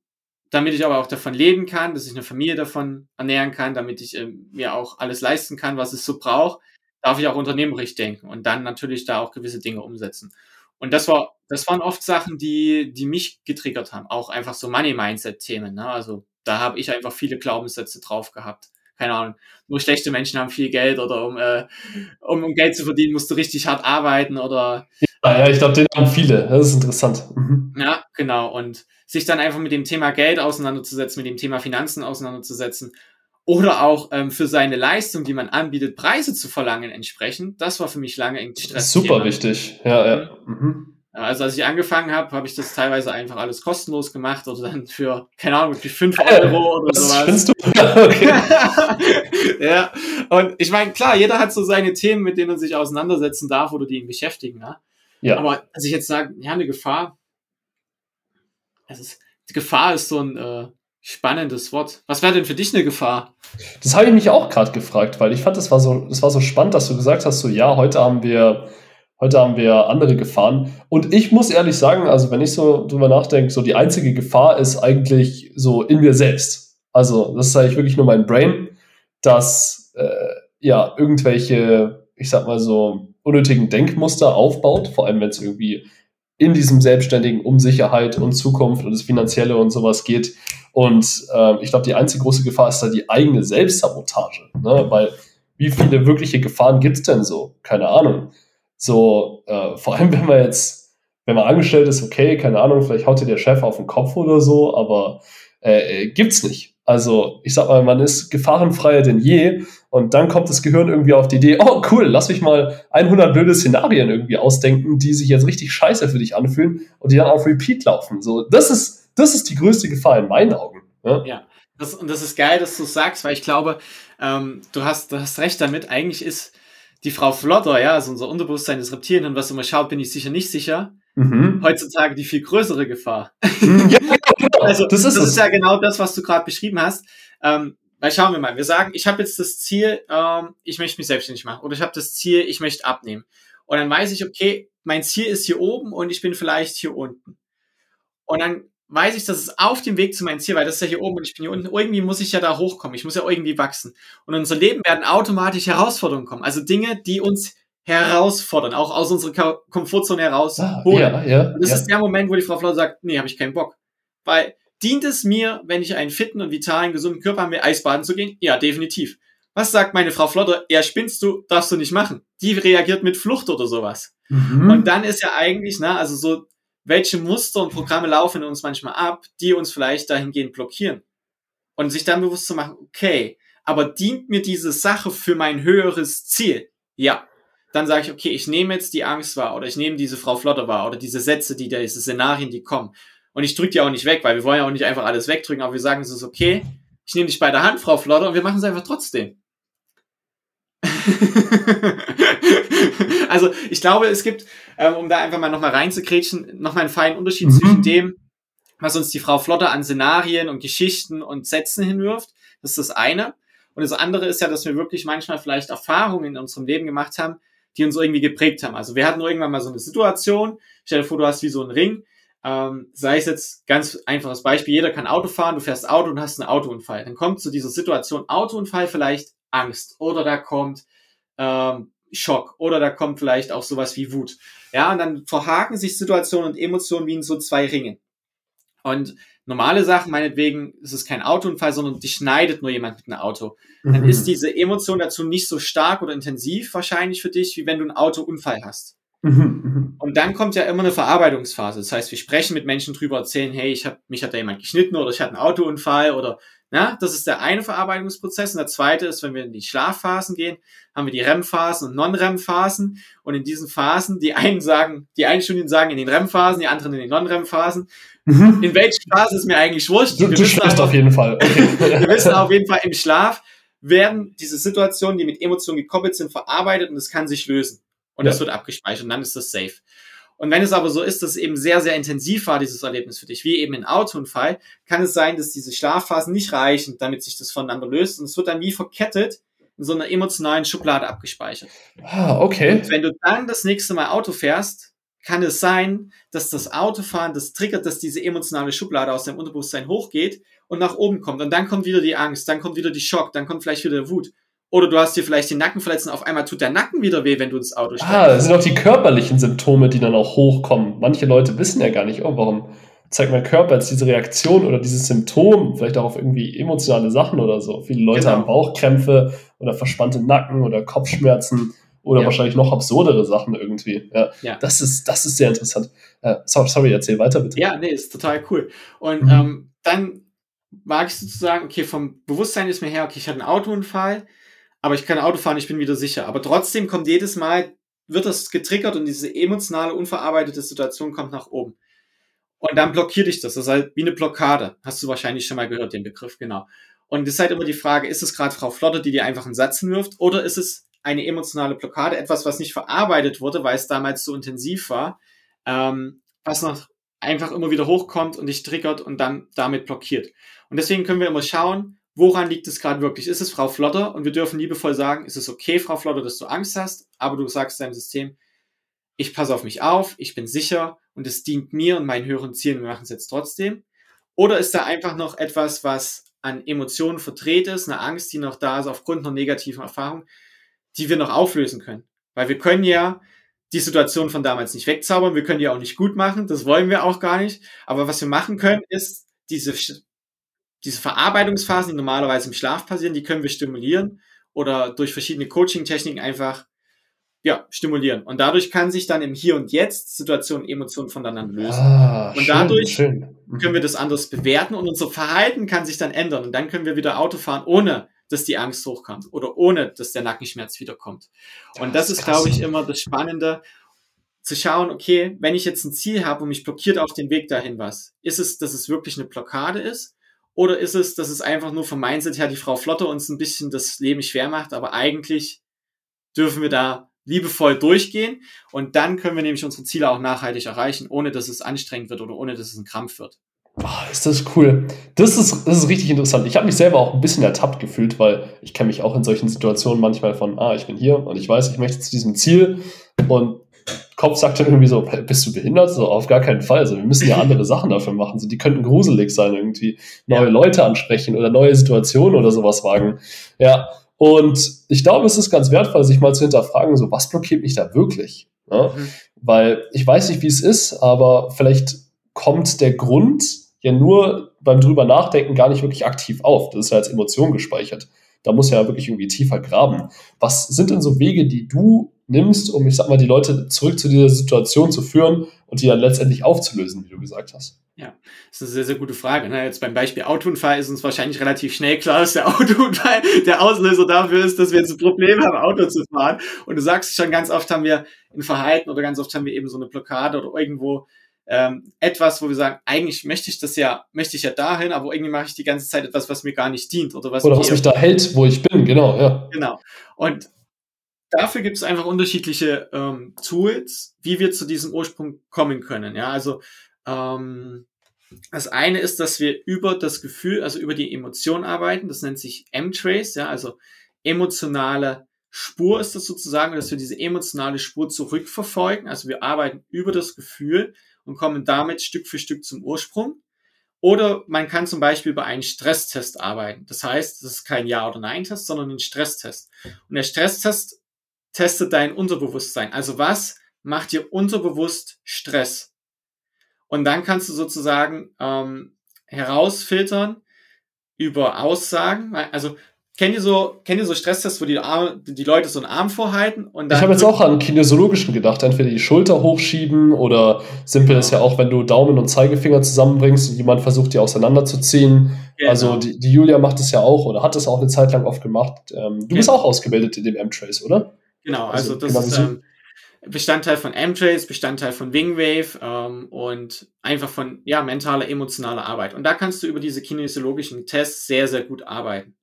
damit ich aber auch davon leben kann, dass ich eine Familie davon ernähren kann, damit ich äh, mir auch alles leisten kann, was es so braucht, darf ich auch unternehmerisch denken und dann natürlich da auch gewisse Dinge umsetzen. Und das war, das waren oft Sachen, die, die mich getriggert haben. Auch einfach so Money-Mindset-Themen. Ne? Also da habe ich einfach viele Glaubenssätze drauf gehabt. Keine Ahnung. Nur schlechte Menschen haben viel Geld oder um, äh, um, um Geld zu verdienen, musst du richtig hart arbeiten oder. Ja, ja ich glaube, den haben viele. Das ist interessant. Mhm. Ja, genau. Und sich dann einfach mit dem Thema Geld auseinanderzusetzen, mit dem Thema Finanzen auseinanderzusetzen oder auch ähm, für seine Leistung, die man anbietet, Preise zu verlangen entsprechend. Das war für mich lange ein Stress. Super wichtig, ja, ja. Mhm. Also als ich angefangen habe, habe ich das teilweise einfach alles kostenlos gemacht oder dann für, keine Ahnung, für 5 Euro oder das sowas. Findest du? Okay. ja, und ich meine, klar, jeder hat so seine Themen, mit denen er sich auseinandersetzen darf oder die ihn beschäftigen. Ja? ja. Aber als ich jetzt sage, ja, eine Gefahr, es ist, die Gefahr ist so ein äh, spannendes Wort. Was wäre denn für dich eine Gefahr? Das habe ich mich auch gerade gefragt, weil ich fand, das war so, das war so spannend, dass du gesagt hast, so ja, heute haben wir Heute haben wir andere Gefahren. Und ich muss ehrlich sagen, also wenn ich so drüber nachdenke, so die einzige Gefahr ist eigentlich so in mir selbst. Also das ist eigentlich wirklich nur mein Brain, dass äh, ja irgendwelche, ich sag mal so, unnötigen Denkmuster aufbaut, vor allem wenn es irgendwie in diesem Selbstständigen um Sicherheit und Zukunft und das Finanzielle und sowas geht. Und äh, ich glaube, die einzige große Gefahr ist da die eigene Selbstsabotage. Ne? Weil wie viele wirkliche Gefahren gibt es denn so? Keine Ahnung. So, äh, vor allem, wenn man jetzt, wenn man angestellt ist, okay, keine Ahnung, vielleicht haut dir der Chef auf den Kopf oder so, aber äh, äh, gibt's nicht. Also, ich sag mal, man ist gefahrenfreier denn je und dann kommt das Gehirn irgendwie auf die Idee, oh cool, lass mich mal 100 blöde Szenarien irgendwie ausdenken, die sich jetzt richtig scheiße für dich anfühlen und die dann auf Repeat laufen. So, das ist, das ist die größte Gefahr in meinen Augen. Ja, ja das, und das ist geil, dass du sagst, weil ich glaube, ähm, du, hast, du hast recht damit. Eigentlich ist die Frau Flotter, ja, also unser Unterbewusstsein des Reptilien und was immer schaut, bin ich sicher nicht sicher. Mhm. Heutzutage die viel größere Gefahr. Mhm. Ja, genau. also das, ist, das ist, ja genau das, was du gerade beschrieben hast. Ähm, weil schauen wir mal, wir sagen, ich habe jetzt das Ziel, ähm, ich möchte mich selbstständig machen oder ich habe das Ziel, ich möchte abnehmen. Und dann weiß ich, okay, mein Ziel ist hier oben und ich bin vielleicht hier unten. Und dann weiß ich, dass es auf dem Weg zu meinem Ziel, weil das ist ja hier oben und ich bin hier unten, irgendwie muss ich ja da hochkommen, ich muss ja irgendwie wachsen. Und in unser Leben werden automatisch Herausforderungen kommen, also Dinge, die uns herausfordern, auch aus unserer Komfortzone herausholen. Ah, ja, ja, und das ja. ist der Moment, wo die Frau Flau sagt, nee, habe ich keinen Bock. Weil dient es mir, wenn ich einen fitten und vitalen, gesunden Körper habe, Eisbaden zu gehen? Ja, definitiv. Was sagt meine Frau Flotter? Ja, spinnst du, darfst du nicht machen. Die reagiert mit Flucht oder sowas. Mhm. Und dann ist ja eigentlich, ne, also so welche Muster und Programme laufen in uns manchmal ab, die uns vielleicht dahingehend blockieren. Und sich dann bewusst zu machen, okay, aber dient mir diese Sache für mein höheres Ziel? Ja. Dann sage ich, okay, ich nehme jetzt die Angst wahr oder ich nehme diese Frau Flotter wahr oder diese Sätze, die da, diese Szenarien, die kommen. Und ich drücke die auch nicht weg, weil wir wollen ja auch nicht einfach alles wegdrücken, aber wir sagen, es ist okay, ich nehme dich bei der Hand, Frau Flotter, und wir machen es einfach trotzdem. also ich glaube, es gibt, ähm, um da einfach mal nochmal reinzukretschen, nochmal einen feinen Unterschied mhm. zwischen dem, was uns die Frau Flotter an Szenarien und Geschichten und Sätzen hinwirft. Das ist das eine. Und das andere ist ja, dass wir wirklich manchmal vielleicht Erfahrungen in unserem Leben gemacht haben, die uns irgendwie geprägt haben. Also wir hatten irgendwann mal so eine Situation, stell dir vor, du hast wie so einen Ring, ähm, sei es jetzt ganz einfaches Beispiel, jeder kann Auto fahren, du fährst Auto und hast einen Autounfall. Dann kommt zu dieser Situation Autounfall vielleicht Angst oder da kommt ähm, Schock oder da kommt vielleicht auch sowas wie Wut. Ja, und dann verhaken sich Situationen und Emotionen wie in so zwei Ringen. Und normale Sachen, meinetwegen, ist es kein Autounfall, sondern die schneidet nur jemand mit einem Auto. Dann mhm. ist diese Emotion dazu nicht so stark oder intensiv wahrscheinlich für dich, wie wenn du einen Autounfall hast. Mhm, mhm. Und dann kommt ja immer eine Verarbeitungsphase. Das heißt, wir sprechen mit Menschen drüber, erzählen, hey, ich hab, mich hat da jemand geschnitten oder ich hatte einen Autounfall oder na, das ist der eine Verarbeitungsprozess. Und der zweite ist, wenn wir in die Schlafphasen gehen, haben wir die REM-Phasen und Non-REM-Phasen. Und in diesen Phasen, die einen sagen, die einen Studien sagen in den REM-Phasen, die anderen in den Non-REM-Phasen. Mhm. In welcher Phase ist mir eigentlich wurscht? Du, du schläfst auf jeden Fall. Okay. wir wissen auf jeden Fall, im Schlaf werden diese Situationen, die mit Emotionen gekoppelt sind, verarbeitet und es kann sich lösen. Und ja. das wird abgespeichert und dann ist das safe. Und wenn es aber so ist, dass es eben sehr, sehr intensiv war, dieses Erlebnis für dich, wie eben ein Autounfall, kann es sein, dass diese Schlafphasen nicht reichen, damit sich das voneinander löst. Und es wird dann wie verkettet in so einer emotionalen Schublade abgespeichert. Ah, okay. Und wenn du dann das nächste Mal Auto fährst, kann es sein, dass das Autofahren das triggert, dass diese emotionale Schublade aus deinem Unterbewusstsein hochgeht und nach oben kommt. Und dann kommt wieder die Angst, dann kommt wieder die Schock, dann kommt vielleicht wieder der Wut. Oder du hast dir vielleicht den Nacken verletzt und auf einmal tut der Nacken wieder weh, wenn du ins Auto steigst. Ah, das sind auch die körperlichen Symptome, die dann auch hochkommen. Manche Leute wissen ja gar nicht, oh, warum zeigt mein Körper jetzt diese Reaktion oder dieses Symptom, vielleicht auch auf irgendwie emotionale Sachen oder so. Viele Leute genau. haben Bauchkrämpfe oder verspannte Nacken oder Kopfschmerzen oder ja. wahrscheinlich noch absurdere Sachen irgendwie. Ja, ja. Das, ist, das ist sehr interessant. Sorry, sorry, erzähl weiter bitte. Ja, nee, ist total cool. Und mhm. ähm, dann mag ich sozusagen, okay, vom Bewusstsein ist mir her, okay, ich hatte einen Autounfall, aber ich kann Auto fahren, ich bin wieder sicher. Aber trotzdem kommt jedes Mal, wird das getriggert und diese emotionale, unverarbeitete Situation kommt nach oben. Und dann blockiert dich das. Das ist halt wie eine Blockade. Hast du wahrscheinlich schon mal gehört, den Begriff, genau. Und es ist halt immer die Frage, ist es gerade Frau Flotte, die dir einfach einen Satz wirft, oder ist es eine emotionale Blockade, etwas, was nicht verarbeitet wurde, weil es damals so intensiv war, ähm, was noch einfach immer wieder hochkommt und dich triggert und dann damit blockiert. Und deswegen können wir immer schauen, woran liegt es gerade wirklich? Ist es Frau Flotter? Und wir dürfen liebevoll sagen, ist es okay, Frau Flotter, dass du Angst hast, aber du sagst deinem System, ich passe auf mich auf, ich bin sicher und es dient mir und meinen höheren Zielen, wir machen es jetzt trotzdem. Oder ist da einfach noch etwas, was an Emotionen verdreht ist, eine Angst, die noch da ist aufgrund einer negativen Erfahrung, die wir noch auflösen können? Weil wir können ja die Situation von damals nicht wegzaubern, wir können die auch nicht gut machen, das wollen wir auch gar nicht. Aber was wir machen können, ist diese diese Verarbeitungsphasen, die normalerweise im Schlaf passieren, die können wir stimulieren oder durch verschiedene Coaching-Techniken einfach ja, stimulieren. Und dadurch kann sich dann im Hier und Jetzt Situationen, Emotionen voneinander lösen. Ah, und schön, dadurch schön. Können wir das anders bewerten und unser Verhalten kann sich dann ändern. Und dann können wir wieder Auto fahren, ohne dass die Angst hochkommt oder ohne dass der Nackenschmerz wiederkommt. Und das, das ist, glaube ich, immer das Spannende, zu schauen, okay, wenn ich jetzt ein Ziel habe und mich blockiert auf den Weg dahin was, ist es, dass es wirklich eine Blockade ist oder ist es, dass es einfach nur vom Mindset her die Frau Flotte uns ein bisschen das Leben schwer macht, aber eigentlich dürfen wir da liebevoll durchgehen und dann können wir nämlich unsere Ziele auch nachhaltig erreichen, ohne dass es anstrengend wird oder ohne dass es ein Krampf wird. Oh, ist das cool. Das ist, das ist richtig interessant. Ich habe mich selber auch ein bisschen ertappt gefühlt, weil ich kenne mich auch in solchen Situationen manchmal von, ah, ich bin hier und ich weiß, ich möchte zu diesem Ziel und Kopf sagt dann irgendwie so, bist du behindert? So, auf gar keinen Fall. Also, wir müssen ja andere Sachen dafür machen. So, die könnten gruselig sein, irgendwie neue ja. Leute ansprechen oder neue Situationen oder sowas wagen. Ja. Und ich glaube, es ist ganz wertvoll, sich mal zu hinterfragen, so, was blockiert mich da wirklich? Ja? Mhm. Weil ich weiß nicht, wie es ist, aber vielleicht kommt der Grund ja nur beim drüber nachdenken gar nicht wirklich aktiv auf. Das ist ja als Emotion gespeichert. Da muss ja wirklich irgendwie tiefer graben. Was sind denn so Wege, die du nimmst, um, ich sag mal, die Leute zurück zu dieser Situation zu führen und die dann letztendlich aufzulösen, wie du gesagt hast? Ja, das ist eine sehr, sehr gute Frage. Ne? Jetzt beim Beispiel Autounfall ist uns wahrscheinlich relativ schnell klar, dass der Autounfall der Auslöser dafür ist, dass wir jetzt ein Problem haben, Auto zu fahren. Und du sagst schon, ganz oft haben wir ein Verhalten oder ganz oft haben wir eben so eine Blockade oder irgendwo ähm, etwas, wo wir sagen, eigentlich möchte ich das ja, möchte ich ja dahin, aber irgendwie mache ich die ganze Zeit etwas, was mir gar nicht dient oder was, oder was mich da hält, wo ich bin, genau, ja. Genau. Und dafür gibt es einfach unterschiedliche ähm, Tools, wie wir zu diesem Ursprung kommen können. Ja, also ähm, das eine ist, dass wir über das Gefühl, also über die Emotion arbeiten. Das nennt sich M-Trace, ja, also emotionale Spur ist das sozusagen, dass wir diese emotionale Spur zurückverfolgen. Also wir arbeiten über das Gefühl und kommen damit Stück für Stück zum Ursprung. Oder man kann zum Beispiel über einen Stresstest arbeiten. Das heißt, das ist kein Ja- oder Nein-Test, sondern ein Stresstest. Und der Stresstest testet dein Unterbewusstsein. Also was macht dir unterbewusst Stress? Und dann kannst du sozusagen ähm, herausfiltern über Aussagen. Also Kennt ihr so, kennt ihr so Stresstests, wo die, Arme, die Leute so einen Arm vorhalten? Und dann ich habe jetzt auch an kinesiologischen gedacht. Entweder die Schulter hochschieben oder simpel genau. ist ja auch, wenn du Daumen und Zeigefinger zusammenbringst und jemand versucht, die auseinanderzuziehen. Genau. Also die, die, Julia macht es ja auch oder hat es auch eine Zeit lang oft gemacht. Ähm, du genau. bist auch ausgebildet in dem M-Trace, oder? Genau, also, also das genau ist ähm, Bestandteil von M-Trace, Bestandteil von Wingwave ähm, und einfach von ja, mentaler, emotionaler Arbeit. Und da kannst du über diese kinesiologischen Tests sehr, sehr gut arbeiten.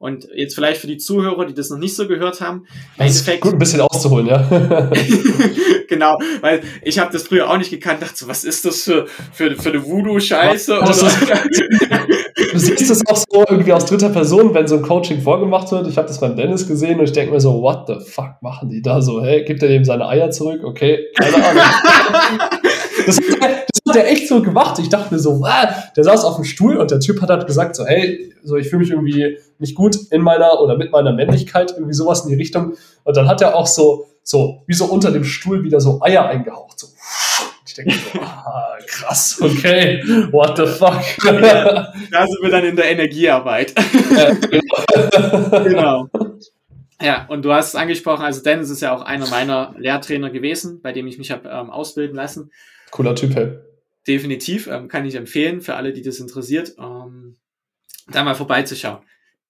Und jetzt vielleicht für die Zuhörer, die das noch nicht so gehört haben. Das ist gut, ein bisschen auszuholen, ja. genau, weil ich habe das früher auch nicht gekannt, dachte so, was ist das für, für, für eine Voodoo-Scheiße? du siehst das auch so irgendwie aus dritter Person, wenn so ein Coaching vorgemacht wird. Ich habe das beim Dennis gesehen und ich denke mir so, what the fuck machen die da so? Hey, gibt er dem seine Eier zurück? Okay, keine Ahnung. Das er, das hat er echt so gemacht. Ich dachte mir so, wow, der saß auf dem Stuhl und der Typ hat halt gesagt so, hey, so ich fühle mich irgendwie nicht gut in meiner oder mit meiner Männlichkeit, irgendwie sowas in die Richtung. Und dann hat er auch so, so, wie so unter dem Stuhl wieder so Eier eingehaucht. So. Ich denke so, ah, krass, okay, what the fuck. Ja, da sind wir dann in der Energiearbeit. Ja, genau. genau. Ja, und du hast es angesprochen, also Dennis ist ja auch einer meiner Lehrtrainer gewesen, bei dem ich mich habe ähm, ausbilden lassen. Cooler Typ, hey. Definitiv, ähm, kann ich empfehlen für alle, die das interessiert, ähm, da mal vorbeizuschauen.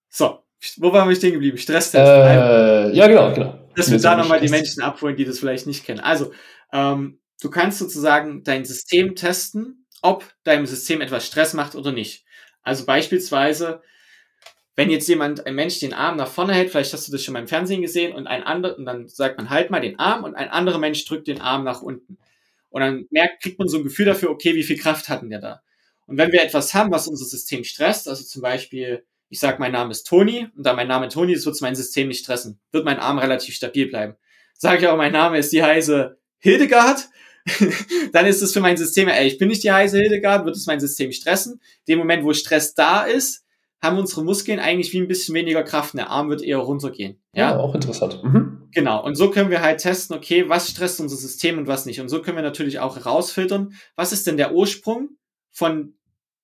So, wo waren wir stehen geblieben? Stresstest. Äh, ja, genau, genau. Dass wir da nochmal die Menschen abholen, die das vielleicht nicht kennen. Also, ähm, du kannst sozusagen dein System testen, ob deinem System etwas Stress macht oder nicht. Also beispielsweise, wenn jetzt jemand, ein Mensch den Arm nach vorne hält, vielleicht hast du das schon mal im Fernsehen gesehen, und ein anderer, und dann sagt man halt mal den Arm und ein anderer Mensch drückt den Arm nach unten. Und dann merkt, kriegt man so ein Gefühl dafür, okay, wie viel Kraft hatten der da? Und wenn wir etwas haben, was unser System stresst, also zum Beispiel, ich sage, mein Name ist Toni, und da mein Name Toni ist, wird mein System nicht stressen, wird mein Arm relativ stabil bleiben. Sage ich aber, mein Name ist die heiße Hildegard, dann ist es für mein System, ey, ich bin nicht die heiße Hildegard, wird es mein System stressen. Dem Moment, wo Stress da ist, haben unsere Muskeln eigentlich wie ein bisschen weniger Kraft. Der Arm wird eher runtergehen. Ja, ja auch interessant. Mhm. Genau. Und so können wir halt testen, okay, was stresst unser System und was nicht. Und so können wir natürlich auch herausfiltern, was ist denn der Ursprung von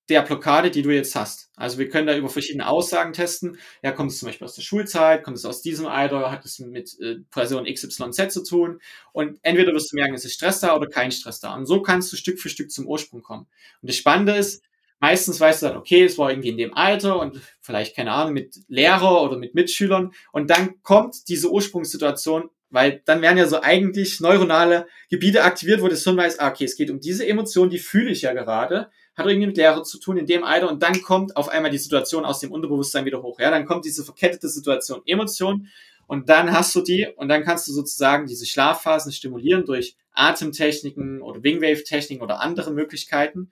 der Blockade, die du jetzt hast. Also wir können da über verschiedene Aussagen testen. Ja, kommt es zum Beispiel aus der Schulzeit, kommt es aus diesem Alter, hat es mit äh, Person XYZ zu tun. Und entweder wirst du merken, es ist Stress da oder kein Stress da. Und so kannst du Stück für Stück zum Ursprung kommen. Und das Spannende ist, meistens weißt du dann, okay, es war irgendwie in dem Alter und vielleicht, keine Ahnung, mit Lehrer oder mit Mitschülern. Und dann kommt diese Ursprungssituation, weil dann werden ja so eigentlich neuronale Gebiete aktiviert, wo das Hirn weiß, ah, okay, es geht um diese Emotion, die fühle ich ja gerade hat irgendwie mit Lehre zu tun in dem Alter und dann kommt auf einmal die Situation aus dem Unterbewusstsein wieder hoch. Ja, dann kommt diese verkettete Situation, Emotion und dann hast du die und dann kannst du sozusagen diese Schlafphasen stimulieren durch Atemtechniken oder Wingwave-Techniken oder andere Möglichkeiten,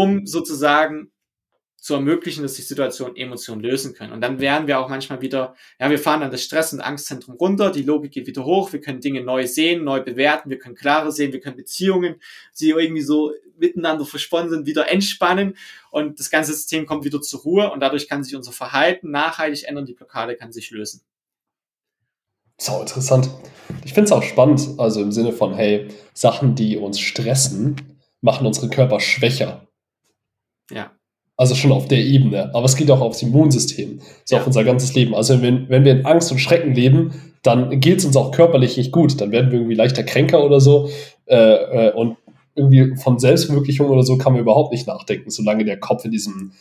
um sozusagen zu ermöglichen, dass die Situation Emotionen lösen können. Und dann wären wir auch manchmal wieder, ja, wir fahren dann das Stress- und Angstzentrum runter, die Logik geht wieder hoch, wir können Dinge neu sehen, neu bewerten, wir können klarer sehen, wir können Beziehungen, die irgendwie so miteinander versponnen sind, wieder entspannen und das ganze System kommt wieder zur Ruhe und dadurch kann sich unser Verhalten nachhaltig ändern, die Blockade kann sich lösen. So interessant. Ich finde es auch spannend, also im Sinne von, hey, Sachen, die uns stressen, machen unsere Körper schwächer. Ja. Also schon auf der Ebene. Aber es geht auch aufs Immunsystem. So ja. auf unser ganzes Leben. Also wenn, wenn wir in Angst und Schrecken leben, dann geht es uns auch körperlich nicht gut. Dann werden wir irgendwie leichter kränker oder so. Äh, äh, und irgendwie von Selbstverwirklichung oder so kann man überhaupt nicht nachdenken, solange der Kopf in diesem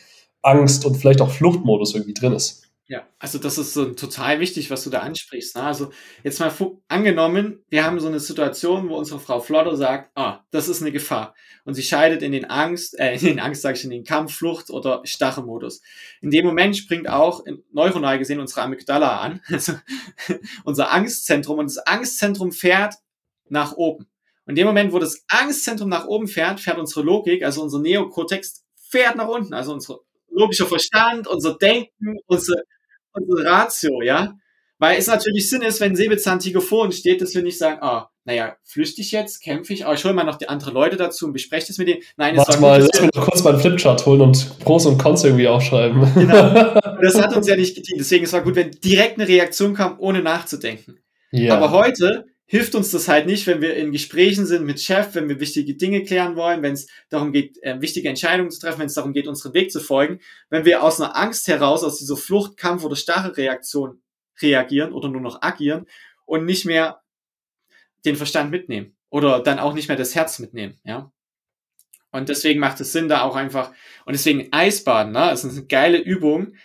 Angst- und vielleicht auch Fluchtmodus irgendwie drin ist. Ja, also das ist so total wichtig, was du da ansprichst. Ne? Also jetzt mal angenommen, wir haben so eine Situation, wo unsere Frau Flotter sagt, ah, das ist eine Gefahr. Und sie scheidet in den Angst, äh, in den Angst, sage ich, in den Kampf, Flucht oder Stachelmodus. In dem Moment springt auch neuronal gesehen unsere Amygdala an, also unser Angstzentrum. Und das Angstzentrum fährt nach oben. Und in dem Moment, wo das Angstzentrum nach oben fährt, fährt unsere Logik, also unser Neokortex, fährt nach unten. Also unser logischer Verstand, unser Denken, unsere unsere Ratio, ja. Weil es natürlich Sinn ist, wenn Säbelzahntiger vor uns steht, dass wir nicht sagen, ah, oh, naja, flüchte ich jetzt, kämpfe ich, aber ich hole mal noch die anderen Leute dazu und bespreche das mit denen. Nein, es Warte mal, lass mir noch kurz meinen Flipchart holen und Pros und Cons irgendwie aufschreiben. Genau. Das hat uns ja nicht gedient. Deswegen es war gut, wenn direkt eine Reaktion kam, ohne nachzudenken. Ja. Aber heute hilft uns das halt nicht, wenn wir in Gesprächen sind mit Chef, wenn wir wichtige Dinge klären wollen, wenn es darum geht, äh, wichtige Entscheidungen zu treffen, wenn es darum geht, unseren Weg zu folgen, wenn wir aus einer Angst heraus, aus dieser Flucht, Kampf oder starre Reaktion reagieren oder nur noch agieren und nicht mehr den Verstand mitnehmen oder dann auch nicht mehr das Herz mitnehmen, ja. Und deswegen macht es Sinn, da auch einfach, und deswegen Eisbaden, ne, ist eine geile Übung,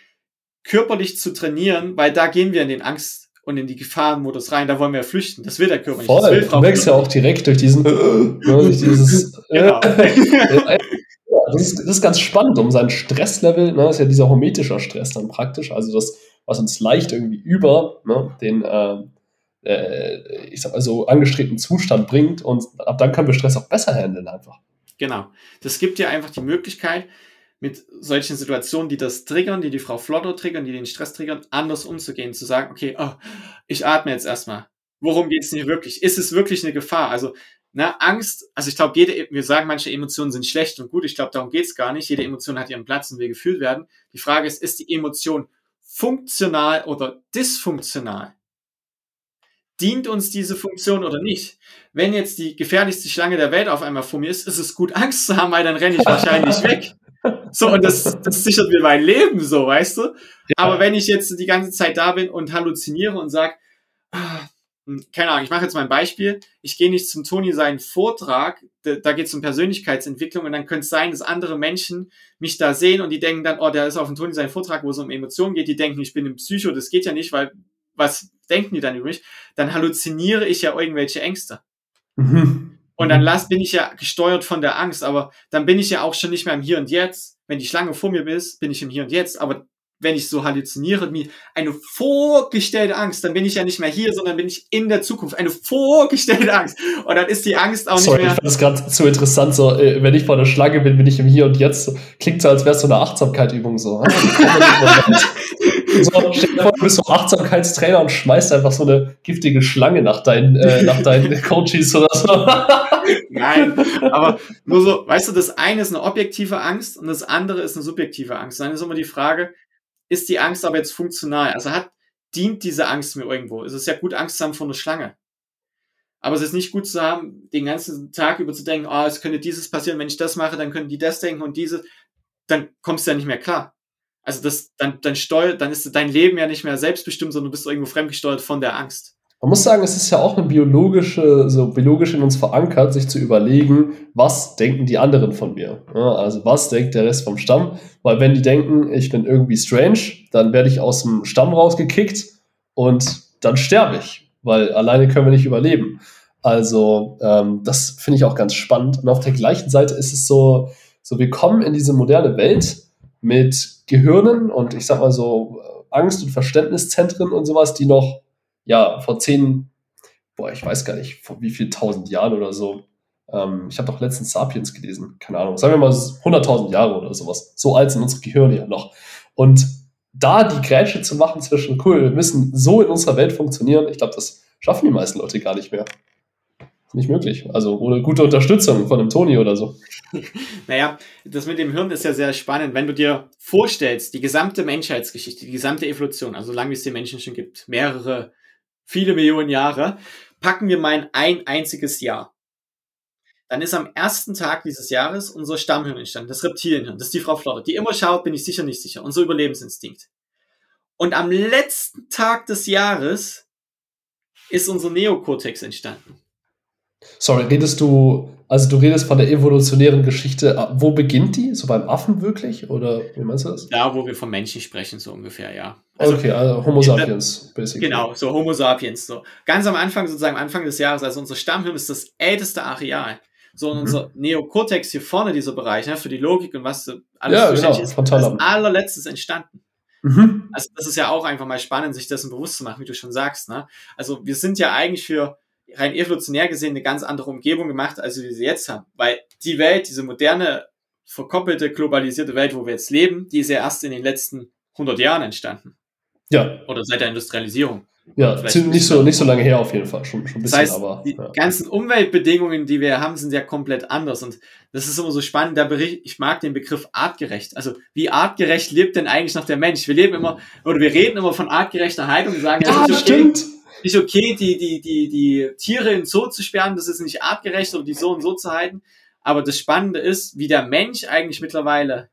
körperlich zu trainieren, weil da gehen wir in den Angst, und in die Gefahrenmodus rein, da wollen wir ja flüchten. Das will der Körper nicht. Voll, will du merkst ja auch direkt durch diesen, durch dieses, genau. das, ist, das ist ganz spannend, um sein Stresslevel, ne, das ist ja dieser hormetischer Stress dann praktisch, also das, was uns leicht irgendwie über ne, den, äh, äh, ich sag mal so, angestrebten Zustand bringt und ab dann können wir Stress auch besser handeln einfach. Genau. Das gibt ja einfach die Möglichkeit, mit solchen Situationen, die das triggern, die die Frau Flotto triggern, die den Stress triggern, anders umzugehen, zu sagen, okay, oh, ich atme jetzt erstmal. Worum geht es denn hier wirklich? Ist es wirklich eine Gefahr? Also, na, Angst, also ich glaube, jede, wir sagen, manche Emotionen sind schlecht und gut, ich glaube, darum geht es gar nicht. Jede Emotion hat ihren Platz und will gefühlt werden. Die Frage ist, ist die Emotion funktional oder dysfunktional? Dient uns diese Funktion oder nicht? Wenn jetzt die gefährlichste Schlange der Welt auf einmal vor mir ist, ist es gut, Angst zu haben, weil dann renne ich wahrscheinlich weg. So, und das, das sichert mir mein Leben so, weißt du? Ja. Aber wenn ich jetzt die ganze Zeit da bin und halluziniere und sag, ah, hm, keine Ahnung, ich mache jetzt mal ein Beispiel. Ich gehe nicht zum Toni seinen Vortrag, da, da geht es um Persönlichkeitsentwicklung und dann könnte es sein, dass andere Menschen mich da sehen und die denken dann, oh, der ist auf dem Toni seinen Vortrag, wo es um Emotionen geht, die denken, ich bin ein Psycho, das geht ja nicht, weil was denken die dann über mich? Dann halluziniere ich ja irgendwelche Ängste. Mhm. Und dann mhm. lass, bin ich ja gesteuert von der Angst, aber dann bin ich ja auch schon nicht mehr im Hier und Jetzt. Wenn die Schlange vor mir ist, bin ich im Hier und Jetzt. Aber wenn ich so halluziniere, wie eine vorgestellte Angst, dann bin ich ja nicht mehr hier, sondern bin ich in der Zukunft. Eine vorgestellte Angst. Und dann ist die Angst auch Sorry, nicht mehr. Ich fand das gerade so interessant, so, äh, wenn ich vor der Schlange bin, bin ich im Hier und Jetzt. Klingt so, als wäre es so eine Achtsamkeit-Übung so. so, stell dir vor, du bist so Achtsamkeitstrainer und schmeißt einfach so eine giftige Schlange nach deinen, äh, nach deinen Coaches oder so. Nein, aber nur so, weißt du, das eine ist eine objektive Angst und das andere ist eine subjektive Angst. Dann ist immer die Frage, ist die Angst aber jetzt funktional? Also hat, dient diese Angst mir irgendwo? Es ist ja gut, Angst zu haben vor einer Schlange. Aber es ist nicht gut zu haben, den ganzen Tag über zu denken, oh, es könnte dieses passieren, wenn ich das mache, dann können die das denken und dieses, dann kommst du ja nicht mehr klar. Also das, dann, dann steuert, dann ist dein Leben ja nicht mehr selbstbestimmt, sondern du bist irgendwo fremdgesteuert von der Angst. Man muss sagen, es ist ja auch eine biologische, so biologisch in uns verankert, sich zu überlegen, was denken die anderen von mir? Also was denkt der Rest vom Stamm? Weil wenn die denken, ich bin irgendwie strange, dann werde ich aus dem Stamm rausgekickt und dann sterbe ich, weil alleine können wir nicht überleben. Also ähm, das finde ich auch ganz spannend. Und auf der gleichen Seite ist es so, so wir kommen in diese moderne Welt mit Gehirnen und ich sag mal so äh, Angst- und Verständniszentren und sowas, die noch, ja, vor zehn, boah, ich weiß gar nicht, vor wie viel tausend Jahren oder so. Ähm, ich habe doch letztens Sapiens gelesen, keine Ahnung, sagen wir mal 100.000 Jahre oder sowas. So alt sind unsere Gehirne ja noch. Und da die Grätsche zu machen zwischen, cool, wir müssen so in unserer Welt funktionieren, ich glaube, das schaffen die meisten Leute gar nicht mehr nicht möglich. Also ohne gute Unterstützung von einem Toni oder so. naja, das mit dem Hirn ist ja sehr spannend. Wenn du dir vorstellst, die gesamte Menschheitsgeschichte, die gesamte Evolution, also solange es die Menschen schon gibt, mehrere, viele Millionen Jahre, packen wir mal in ein einziges Jahr. Dann ist am ersten Tag dieses Jahres unser Stammhirn entstanden, das Reptilienhirn, das ist die Frau Flotte, die immer schaut, bin ich sicher, nicht sicher, unser Überlebensinstinkt. Und am letzten Tag des Jahres ist unser Neokortex entstanden. Sorry, redest du, also du redest von der evolutionären Geschichte, äh, wo beginnt die? So beim Affen wirklich? Oder wie meinst du das? Da, wo wir von Menschen sprechen, so ungefähr, ja. Also, okay, also Homo sapiens, basically. Genau, so Homo sapiens. So. Ganz am Anfang, sozusagen Anfang des Jahres, also unser Stammhirn ist das älteste Areal. So mhm. unser Neokortex hier vorne, dieser Bereich, ne, für die Logik und was alles ja, genau, ist, als allerletztes entstanden. Mhm. Also das ist ja auch einfach mal spannend, sich dessen bewusst zu machen, wie du schon sagst. Ne? Also wir sind ja eigentlich für rein evolutionär gesehen eine ganz andere Umgebung gemacht, als wir sie jetzt haben. Weil die Welt, diese moderne, verkoppelte, globalisierte Welt, wo wir jetzt leben, die ist ja erst in den letzten 100 Jahren entstanden. Ja. Oder seit der Industrialisierung. Ja, nicht so, nicht so lange her auf jeden Fall, schon, schon ein bisschen, das heißt, aber. Die ja. ganzen Umweltbedingungen, die wir haben, sind ja komplett anders. Und das ist immer so spannend. Der Bericht, ich mag den Begriff artgerecht. Also, wie artgerecht lebt denn eigentlich noch der Mensch? Wir leben immer, oder wir reden immer von artgerechter Haltung und sagen, ja, das ist okay, stimmt. Nicht okay, die, die, die, die Tiere in Zoo zu sperren, das ist nicht artgerecht oder die so und so zu halten. Aber das Spannende ist, wie der Mensch eigentlich mittlerweile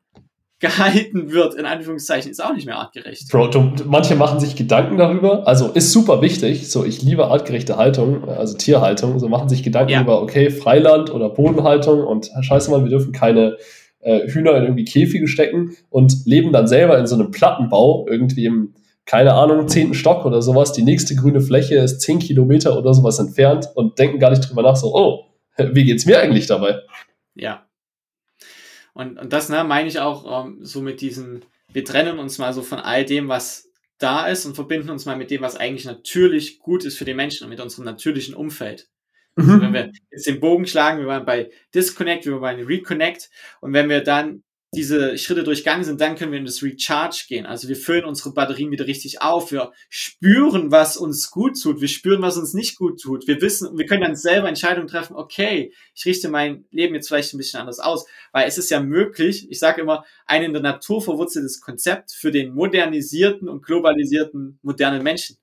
gehalten wird, in Anführungszeichen, ist auch nicht mehr artgerecht. Bro, du, manche machen sich Gedanken darüber, also ist super wichtig, so ich liebe artgerechte Haltung, also Tierhaltung, so machen sich Gedanken ja. über, okay, Freiland oder Bodenhaltung. Und scheiße mal, wir dürfen keine äh, Hühner in irgendwie Käfige stecken und leben dann selber in so einem Plattenbau, irgendwie im, keine Ahnung, zehnten Stock oder sowas, die nächste grüne Fläche ist zehn Kilometer oder sowas entfernt und denken gar nicht drüber nach, so, oh, wie geht's mir eigentlich dabei? Ja, und, und das ne, meine ich auch ähm, so mit diesen, wir trennen uns mal so von all dem, was da ist und verbinden uns mal mit dem, was eigentlich natürlich gut ist für die Menschen und mit unserem natürlichen Umfeld. Mhm. Also wenn wir jetzt den Bogen schlagen, wir waren bei Disconnect, wir waren bei Reconnect und wenn wir dann diese Schritte durchgangen sind, dann können wir in das Recharge gehen. Also wir füllen unsere Batterien wieder richtig auf. Wir spüren, was uns gut tut. Wir spüren, was uns nicht gut tut. Wir wissen, wir können dann selber Entscheidungen treffen. Okay, ich richte mein Leben jetzt vielleicht ein bisschen anders aus, weil es ist ja möglich. Ich sage immer, ein in der Natur verwurzeltes Konzept für den modernisierten und globalisierten modernen Menschen.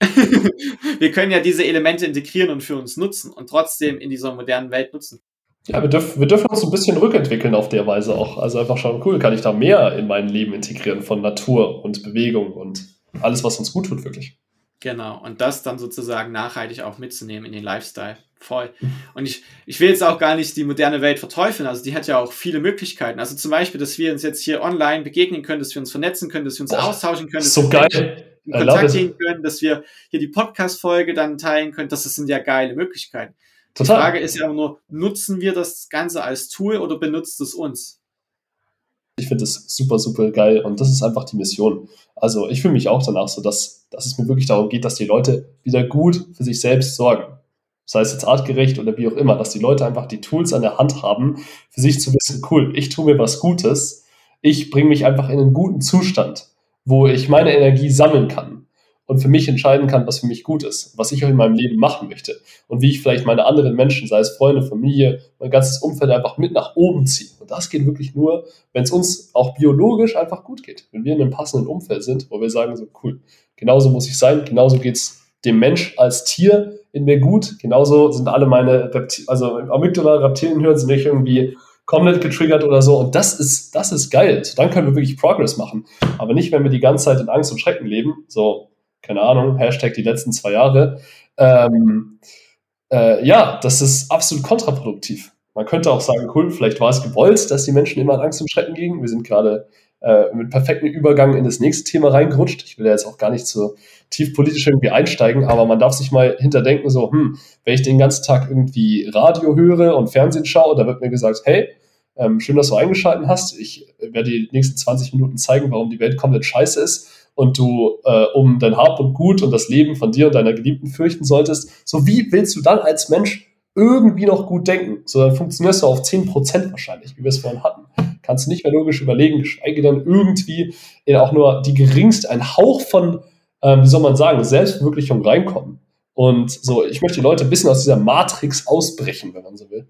wir können ja diese Elemente integrieren und für uns nutzen und trotzdem in dieser modernen Welt nutzen. Ja, wir, dürf, wir dürfen uns ein bisschen rückentwickeln auf der Weise auch. Also einfach schauen, cool, kann ich da mehr in mein Leben integrieren von Natur und Bewegung und alles, was uns gut tut, wirklich. Genau, und das dann sozusagen nachhaltig auch mitzunehmen in den Lifestyle. Voll. Und ich, ich will jetzt auch gar nicht die moderne Welt verteufeln. Also die hat ja auch viele Möglichkeiten. Also zum Beispiel, dass wir uns jetzt hier online begegnen können, dass wir uns vernetzen können, dass wir uns Boah, austauschen können. Dass so wir geil. In Kontakt gehen können, dass wir hier die Podcast-Folge dann teilen können. Das sind ja geile Möglichkeiten. Total. Die Frage ist ja nur, nutzen wir das Ganze als Tool oder benutzt es uns? Ich finde das super, super geil und das ist einfach die Mission. Also ich fühle mich auch danach so, dass, dass es mir wirklich darum geht, dass die Leute wieder gut für sich selbst sorgen. Sei es jetzt artgerecht oder wie auch immer, dass die Leute einfach die Tools an der Hand haben, für sich zu wissen, cool, ich tue mir was Gutes, ich bringe mich einfach in einen guten Zustand, wo ich meine Energie sammeln kann und für mich entscheiden kann, was für mich gut ist, was ich auch in meinem Leben machen möchte und wie ich vielleicht meine anderen Menschen, sei es Freunde, Familie, mein ganzes Umfeld einfach mit nach oben ziehe. Und das geht wirklich nur, wenn es uns auch biologisch einfach gut geht. Wenn wir in einem passenden Umfeld sind, wo wir sagen, so cool, genauso muss ich sein, genauso geht es dem Mensch als Tier in mir gut, genauso sind alle meine Reptil also Amygdala, Reptilienhirn sind nicht irgendwie komplett getriggert oder so. Und das ist, das ist geil. So, dann können wir wirklich Progress machen. Aber nicht, wenn wir die ganze Zeit in Angst und Schrecken leben. So, keine Ahnung, Hashtag die letzten zwei Jahre. Ähm, äh, ja, das ist absolut kontraproduktiv. Man könnte auch sagen, cool, vielleicht war es gewollt, dass die Menschen immer in Angst und Schrecken gingen. Wir sind gerade äh, mit perfektem Übergang in das nächste Thema reingerutscht. Ich will ja jetzt auch gar nicht so tief politisch irgendwie einsteigen, aber man darf sich mal hinterdenken, so, hm, wenn ich den ganzen Tag irgendwie Radio höre und Fernsehen schaue, da wird mir gesagt, hey, ähm, schön, dass du eingeschaltet hast. Ich werde die nächsten 20 Minuten zeigen, warum die Welt komplett scheiße ist und du äh, um dein Hab und Gut und das Leben von dir und deiner Geliebten fürchten solltest, so wie willst du dann als Mensch irgendwie noch gut denken? So, dann funktionierst du auf 10% wahrscheinlich, wie wir es vorhin hatten. Kannst du nicht mehr logisch überlegen, geschweige denn irgendwie in auch nur die geringste, ein Hauch von, ähm, wie soll man sagen, Selbstverwirklichung reinkommen. Und so, ich möchte die Leute ein bisschen aus dieser Matrix ausbrechen, wenn man so will.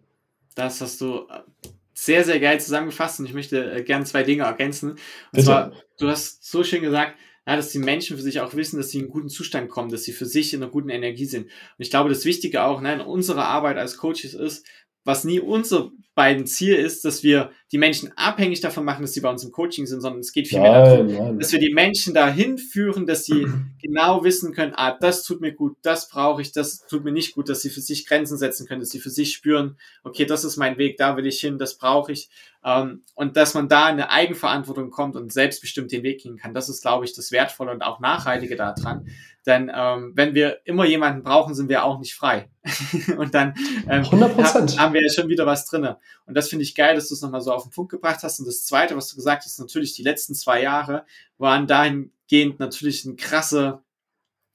Das hast du äh, sehr, sehr geil zusammengefasst und ich möchte äh, gerne zwei Dinge ergänzen. Und Bitte. zwar, du hast so schön gesagt, ja, dass die Menschen für sich auch wissen, dass sie in einen guten Zustand kommen, dass sie für sich in einer guten Energie sind. Und ich glaube, das Wichtige auch ne, in unserer Arbeit als Coaches ist, was nie unser beiden Ziel ist, dass wir die Menschen abhängig davon machen, dass sie bei uns im Coaching sind, sondern es geht vielmehr darum, nein. dass wir die Menschen dahin führen, dass sie genau wissen können, ah, das tut mir gut, das brauche ich, das tut mir nicht gut, dass sie für sich Grenzen setzen können, dass sie für sich spüren, okay, das ist mein Weg, da will ich hin, das brauche ich. Ähm, und dass man da in eine Eigenverantwortung kommt und selbstbestimmt den Weg gehen kann. Das ist, glaube ich, das Wertvolle und auch Nachhaltige daran. Denn ähm, wenn wir immer jemanden brauchen, sind wir auch nicht frei. und dann ähm, 100%. haben wir ja schon wieder was drinne. Und das finde ich geil, dass du es nochmal so auf den Punkt gebracht hast. Und das Zweite, was du gesagt hast, natürlich die letzten zwei Jahre waren dahingehend natürlich eine krasse,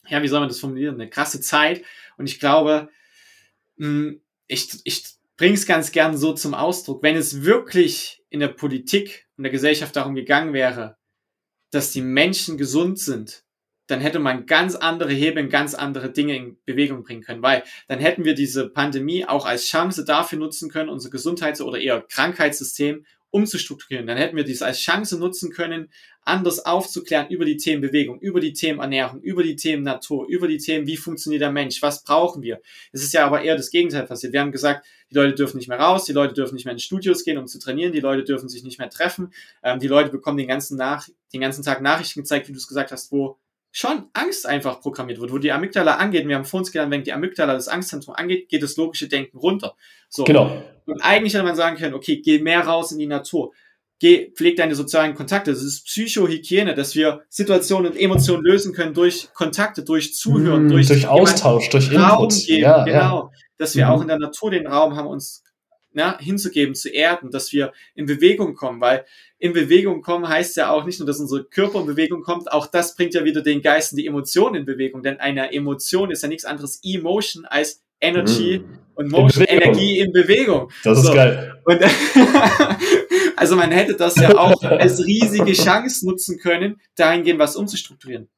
ja, wie soll man das formulieren, eine krasse Zeit. Und ich glaube, mh, hm, ich, ich bringe es ganz gern so zum Ausdruck, wenn es wirklich in der Politik und der Gesellschaft darum gegangen wäre, dass die Menschen gesund sind, dann hätte man ganz andere Hebeln, ganz andere Dinge in Bewegung bringen können, weil dann hätten wir diese Pandemie auch als Chance dafür nutzen können, unser Gesundheits- oder eher Krankheitssystem umzustrukturieren. Dann hätten wir dies als Chance nutzen können, anders aufzuklären über die Themen Bewegung, über die Themen Ernährung, über die Themen Natur, über die Themen, wie funktioniert der Mensch, was brauchen wir. Es ist ja aber eher das Gegenteil passiert. Wir haben gesagt, die Leute dürfen nicht mehr raus, die Leute dürfen nicht mehr in Studios gehen, um zu trainieren, die Leute dürfen sich nicht mehr treffen, ähm, die Leute bekommen den ganzen, Nach den ganzen Tag Nachrichten gezeigt, wie du es gesagt hast, wo schon Angst einfach programmiert wird, wo die Amygdala angeht. Wir haben vor uns gelernt, wenn die Amygdala das Angstzentrum angeht, geht das logische Denken runter. So. Genau. Und eigentlich hätte man sagen können, okay, geh mehr raus in die Natur. Geh, pfleg deine sozialen Kontakte. Das ist Psychohygiene, dass wir Situationen und Emotionen lösen können durch Kontakte, durch Zuhören, Mm, durch, durch Austausch, durch Raum Input. geben. Ja, genau. ja. Dass wir Mhm. auch in der Natur den Raum haben, uns na, hinzugeben, zu erden, dass wir in Bewegung kommen, weil in Bewegung kommen heißt ja auch nicht nur, dass unser Körper in Bewegung kommt, auch das bringt ja wieder den Geist und die Emotionen in Bewegung, denn eine Emotion ist ja nichts anderes Emotion als Energy Mm. und Motion, Bewegung. Energie in Bewegung. Das ist So. geil. Und also man hätte das ja auch als riesige Chance nutzen können, dahingehend was umzustrukturieren.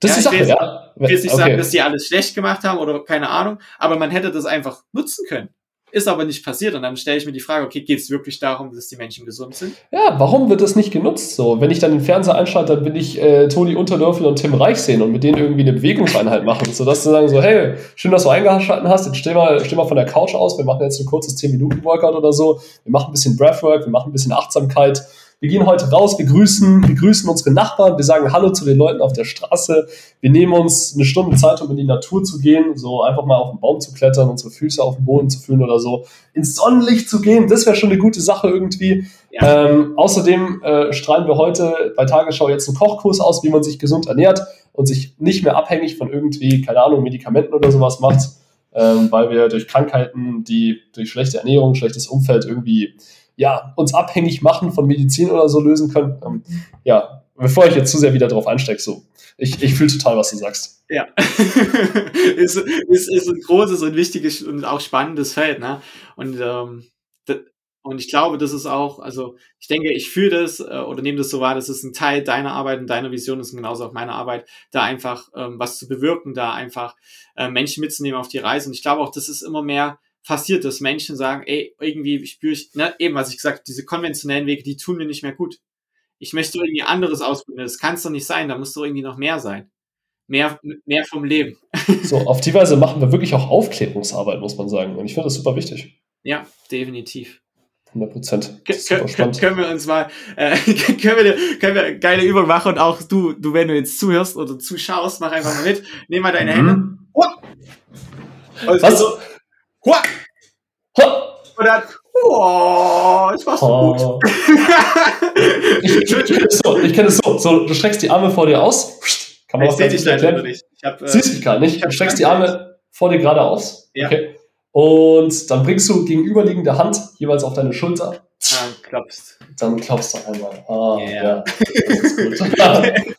Das Ja, ist ich will- ja. Ich will jetzt nicht Okay. sagen, dass die alles schlecht gemacht haben oder keine Ahnung, aber man hätte das einfach nutzen können. Ist aber nicht passiert. Und dann stelle ich mir die Frage, okay, geht es wirklich darum, dass die Menschen gesund sind? Ja, warum wird das nicht genutzt? So, wenn ich dann den Fernseher einschalte, dann will ich äh, Toni Unterdörfel und Tim Reich sehen und mit denen irgendwie eine Bewegungseinheit machen, sodass sie sagen so, hey, schön, dass du eingeschaltet hast, jetzt steh mal, steh mal von der Couch aus, wir machen jetzt ein kurzes 10-Minuten-Workout oder so, wir machen ein bisschen Breathwork, wir machen ein bisschen Achtsamkeit, wir gehen heute raus, wir grüßen, wir grüßen unsere Nachbarn, wir sagen Hallo zu den Leuten auf der Straße, wir nehmen uns eine Stunde Zeit, um in die Natur zu gehen, so einfach mal auf den Baum zu klettern, unsere Füße auf den Boden zu fühlen oder so, ins Sonnenlicht zu gehen, das wäre schon eine gute Sache irgendwie. Ja. Ähm, außerdem äh, strahlen wir heute bei Tagesschau jetzt einen Kochkurs aus, wie man sich gesund ernährt und sich nicht mehr abhängig von irgendwie, keine Ahnung, Medikamenten oder sowas macht, ähm, weil wir durch Krankheiten, die durch schlechte Ernährung, schlechtes Umfeld irgendwie ja, uns abhängig machen von Medizin oder so lösen können. Ähm, ja, bevor ich jetzt zu sehr wieder drauf einstecke, so. Ich, ich fühle total, was du sagst. Ja. ist, ist, ist ein großes und wichtiges und auch spannendes Feld, ne? Und, ähm, und ich glaube, das ist auch, also ich denke, ich fühle das äh, oder nehme das so wahr, das ist ein Teil deiner Arbeit und deiner Vision ist genauso auch meine Arbeit, da einfach ähm, was zu bewirken, da einfach äh, Menschen mitzunehmen auf die Reise. Und ich glaube auch, das ist immer mehr passiert, dass Menschen sagen, ey, irgendwie spüre ich, ne, eben was ich gesagt habe, diese konventionellen Wege, die tun mir nicht mehr gut. Ich möchte irgendwie anderes ausprobieren. Das kann es doch nicht sein, da muss doch irgendwie noch mehr sein. Mehr, mehr vom Leben. So, auf die Weise machen wir wirklich auch Aufklärungsarbeit, muss man sagen. Und ich finde das super wichtig. Ja, definitiv. 100 Prozent. Kön kön können wir uns mal, äh, können, wir, können wir eine geile Übung machen und auch du, du, wenn du jetzt zuhörst oder zuschaust, mach einfach mal mit. Nimm mal deine Hände. Mhm. Und Was? So, Hua! Ha! und dann, oh, das machst du gut. Oh. Ich, ich, ich kenne es so, ich kenn es so. so. Du streckst die Arme vor dir aus. Kann man Ich sehe dich gut leider erklären. nicht. Ich hab, äh, Siehst dich gar nicht. Du streckst die Arme vor dir gerade aus. Ja. Okay. Und dann bringst du gegenüberliegende Hand jeweils auf deine Schulter. Ah, klappst. Dann klopfst du einmal. Ah, Yeah. ja. Das ist gut.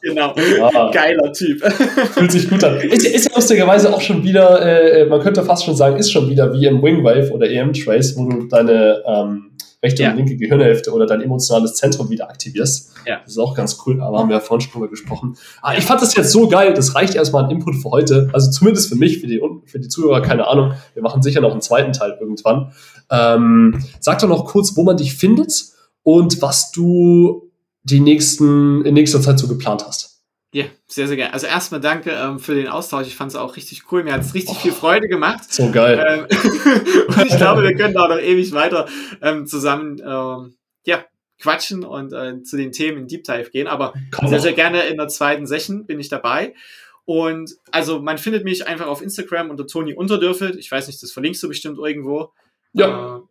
genau. Ah, Geiler Typ. fühlt sich gut an. Ist, ist ja lustigerweise auch schon wieder, äh, man könnte fast schon sagen, ist schon wieder wie im Wingwave oder EM Trace, wo du deine ähm, rechte Ja. und linke Gehirnhälfte oder dein emotionales Zentrum wieder aktivierst. Ja. Das ist auch ganz cool, aber haben wir ja vorhin schon drüber gesprochen. Ah, ich fand das jetzt so geil, das reicht erstmal an Input für heute. Also zumindest für mich, für die, für die Zuhörer, keine Ahnung. Wir machen sicher noch einen zweiten Teil irgendwann. Ähm, sag doch noch kurz, wo man dich findet und was du die nächsten, in nächster Zeit so geplant hast. Ja, sehr, sehr gerne. Also erstmal danke ähm, für den Austausch. Ich fand es auch richtig cool. Mir hat es richtig viel Freude gemacht. So geil. Ähm, und ich glaube, wir können da noch ewig weiter ähm, zusammen ähm, ja, quatschen und äh, zu den Themen in Deep Dive gehen. Aber Komm sehr, sehr gerne in der zweiten Session bin ich dabei. Und also man findet mich einfach auf Instagram unter Toni Unterdürfelt. Ich weiß nicht, das verlinkst du bestimmt irgendwo. Ja. Äh,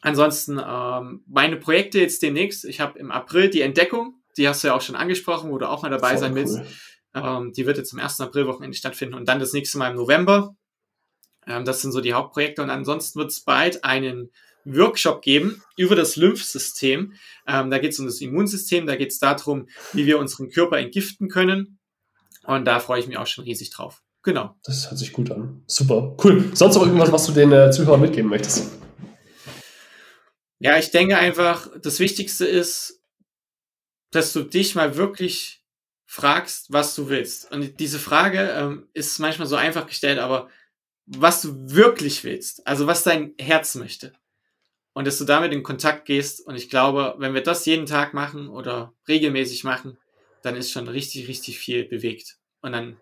ansonsten ähm, meine Projekte jetzt demnächst. Ich habe im April die Entdeckung, die hast du ja auch schon angesprochen, wo du auch mal dabei Voll sein willst. cool. Ähm, die wird jetzt am 1. April-Wochenende stattfinden und dann das nächste Mal im November. Ähm, das sind so die Hauptprojekte und ansonsten wird es bald einen Workshop geben über das Lymphsystem. Ähm, da geht es um das Immunsystem, da geht es darum, wie wir unseren Körper entgiften können. Und da freue ich mich auch schon riesig drauf. Genau. Das hört sich gut an. Super. Cool. Sonst noch irgendwas, was du den äh, Zuhörern mitgeben möchtest? Ja, ich denke einfach, das Wichtigste ist, dass du dich mal wirklich fragst, was du willst. Und diese Frage ähm, ist manchmal so einfach gestellt, aber was du wirklich willst, also was dein Herz möchte. Und dass du damit in Kontakt gehst. Und ich glaube, wenn wir das jeden Tag machen oder regelmäßig machen, dann ist schon richtig, richtig viel bewegt. Und dann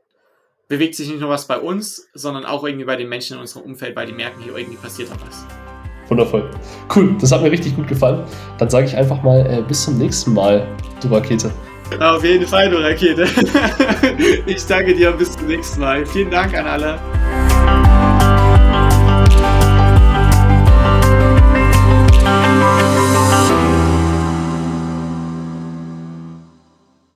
bewegt sich nicht nur was bei uns, sondern auch irgendwie bei den Menschen in unserem Umfeld, weil die merken, hier irgendwie passiert da was. Wundervoll. Cool, das hat mir richtig gut gefallen. Dann sage ich einfach mal äh, bis zum nächsten Mal, du Rakete. Auf jeden Fall, du Rakete. Ich danke dir, bis zum nächsten Mal. Vielen Dank an alle.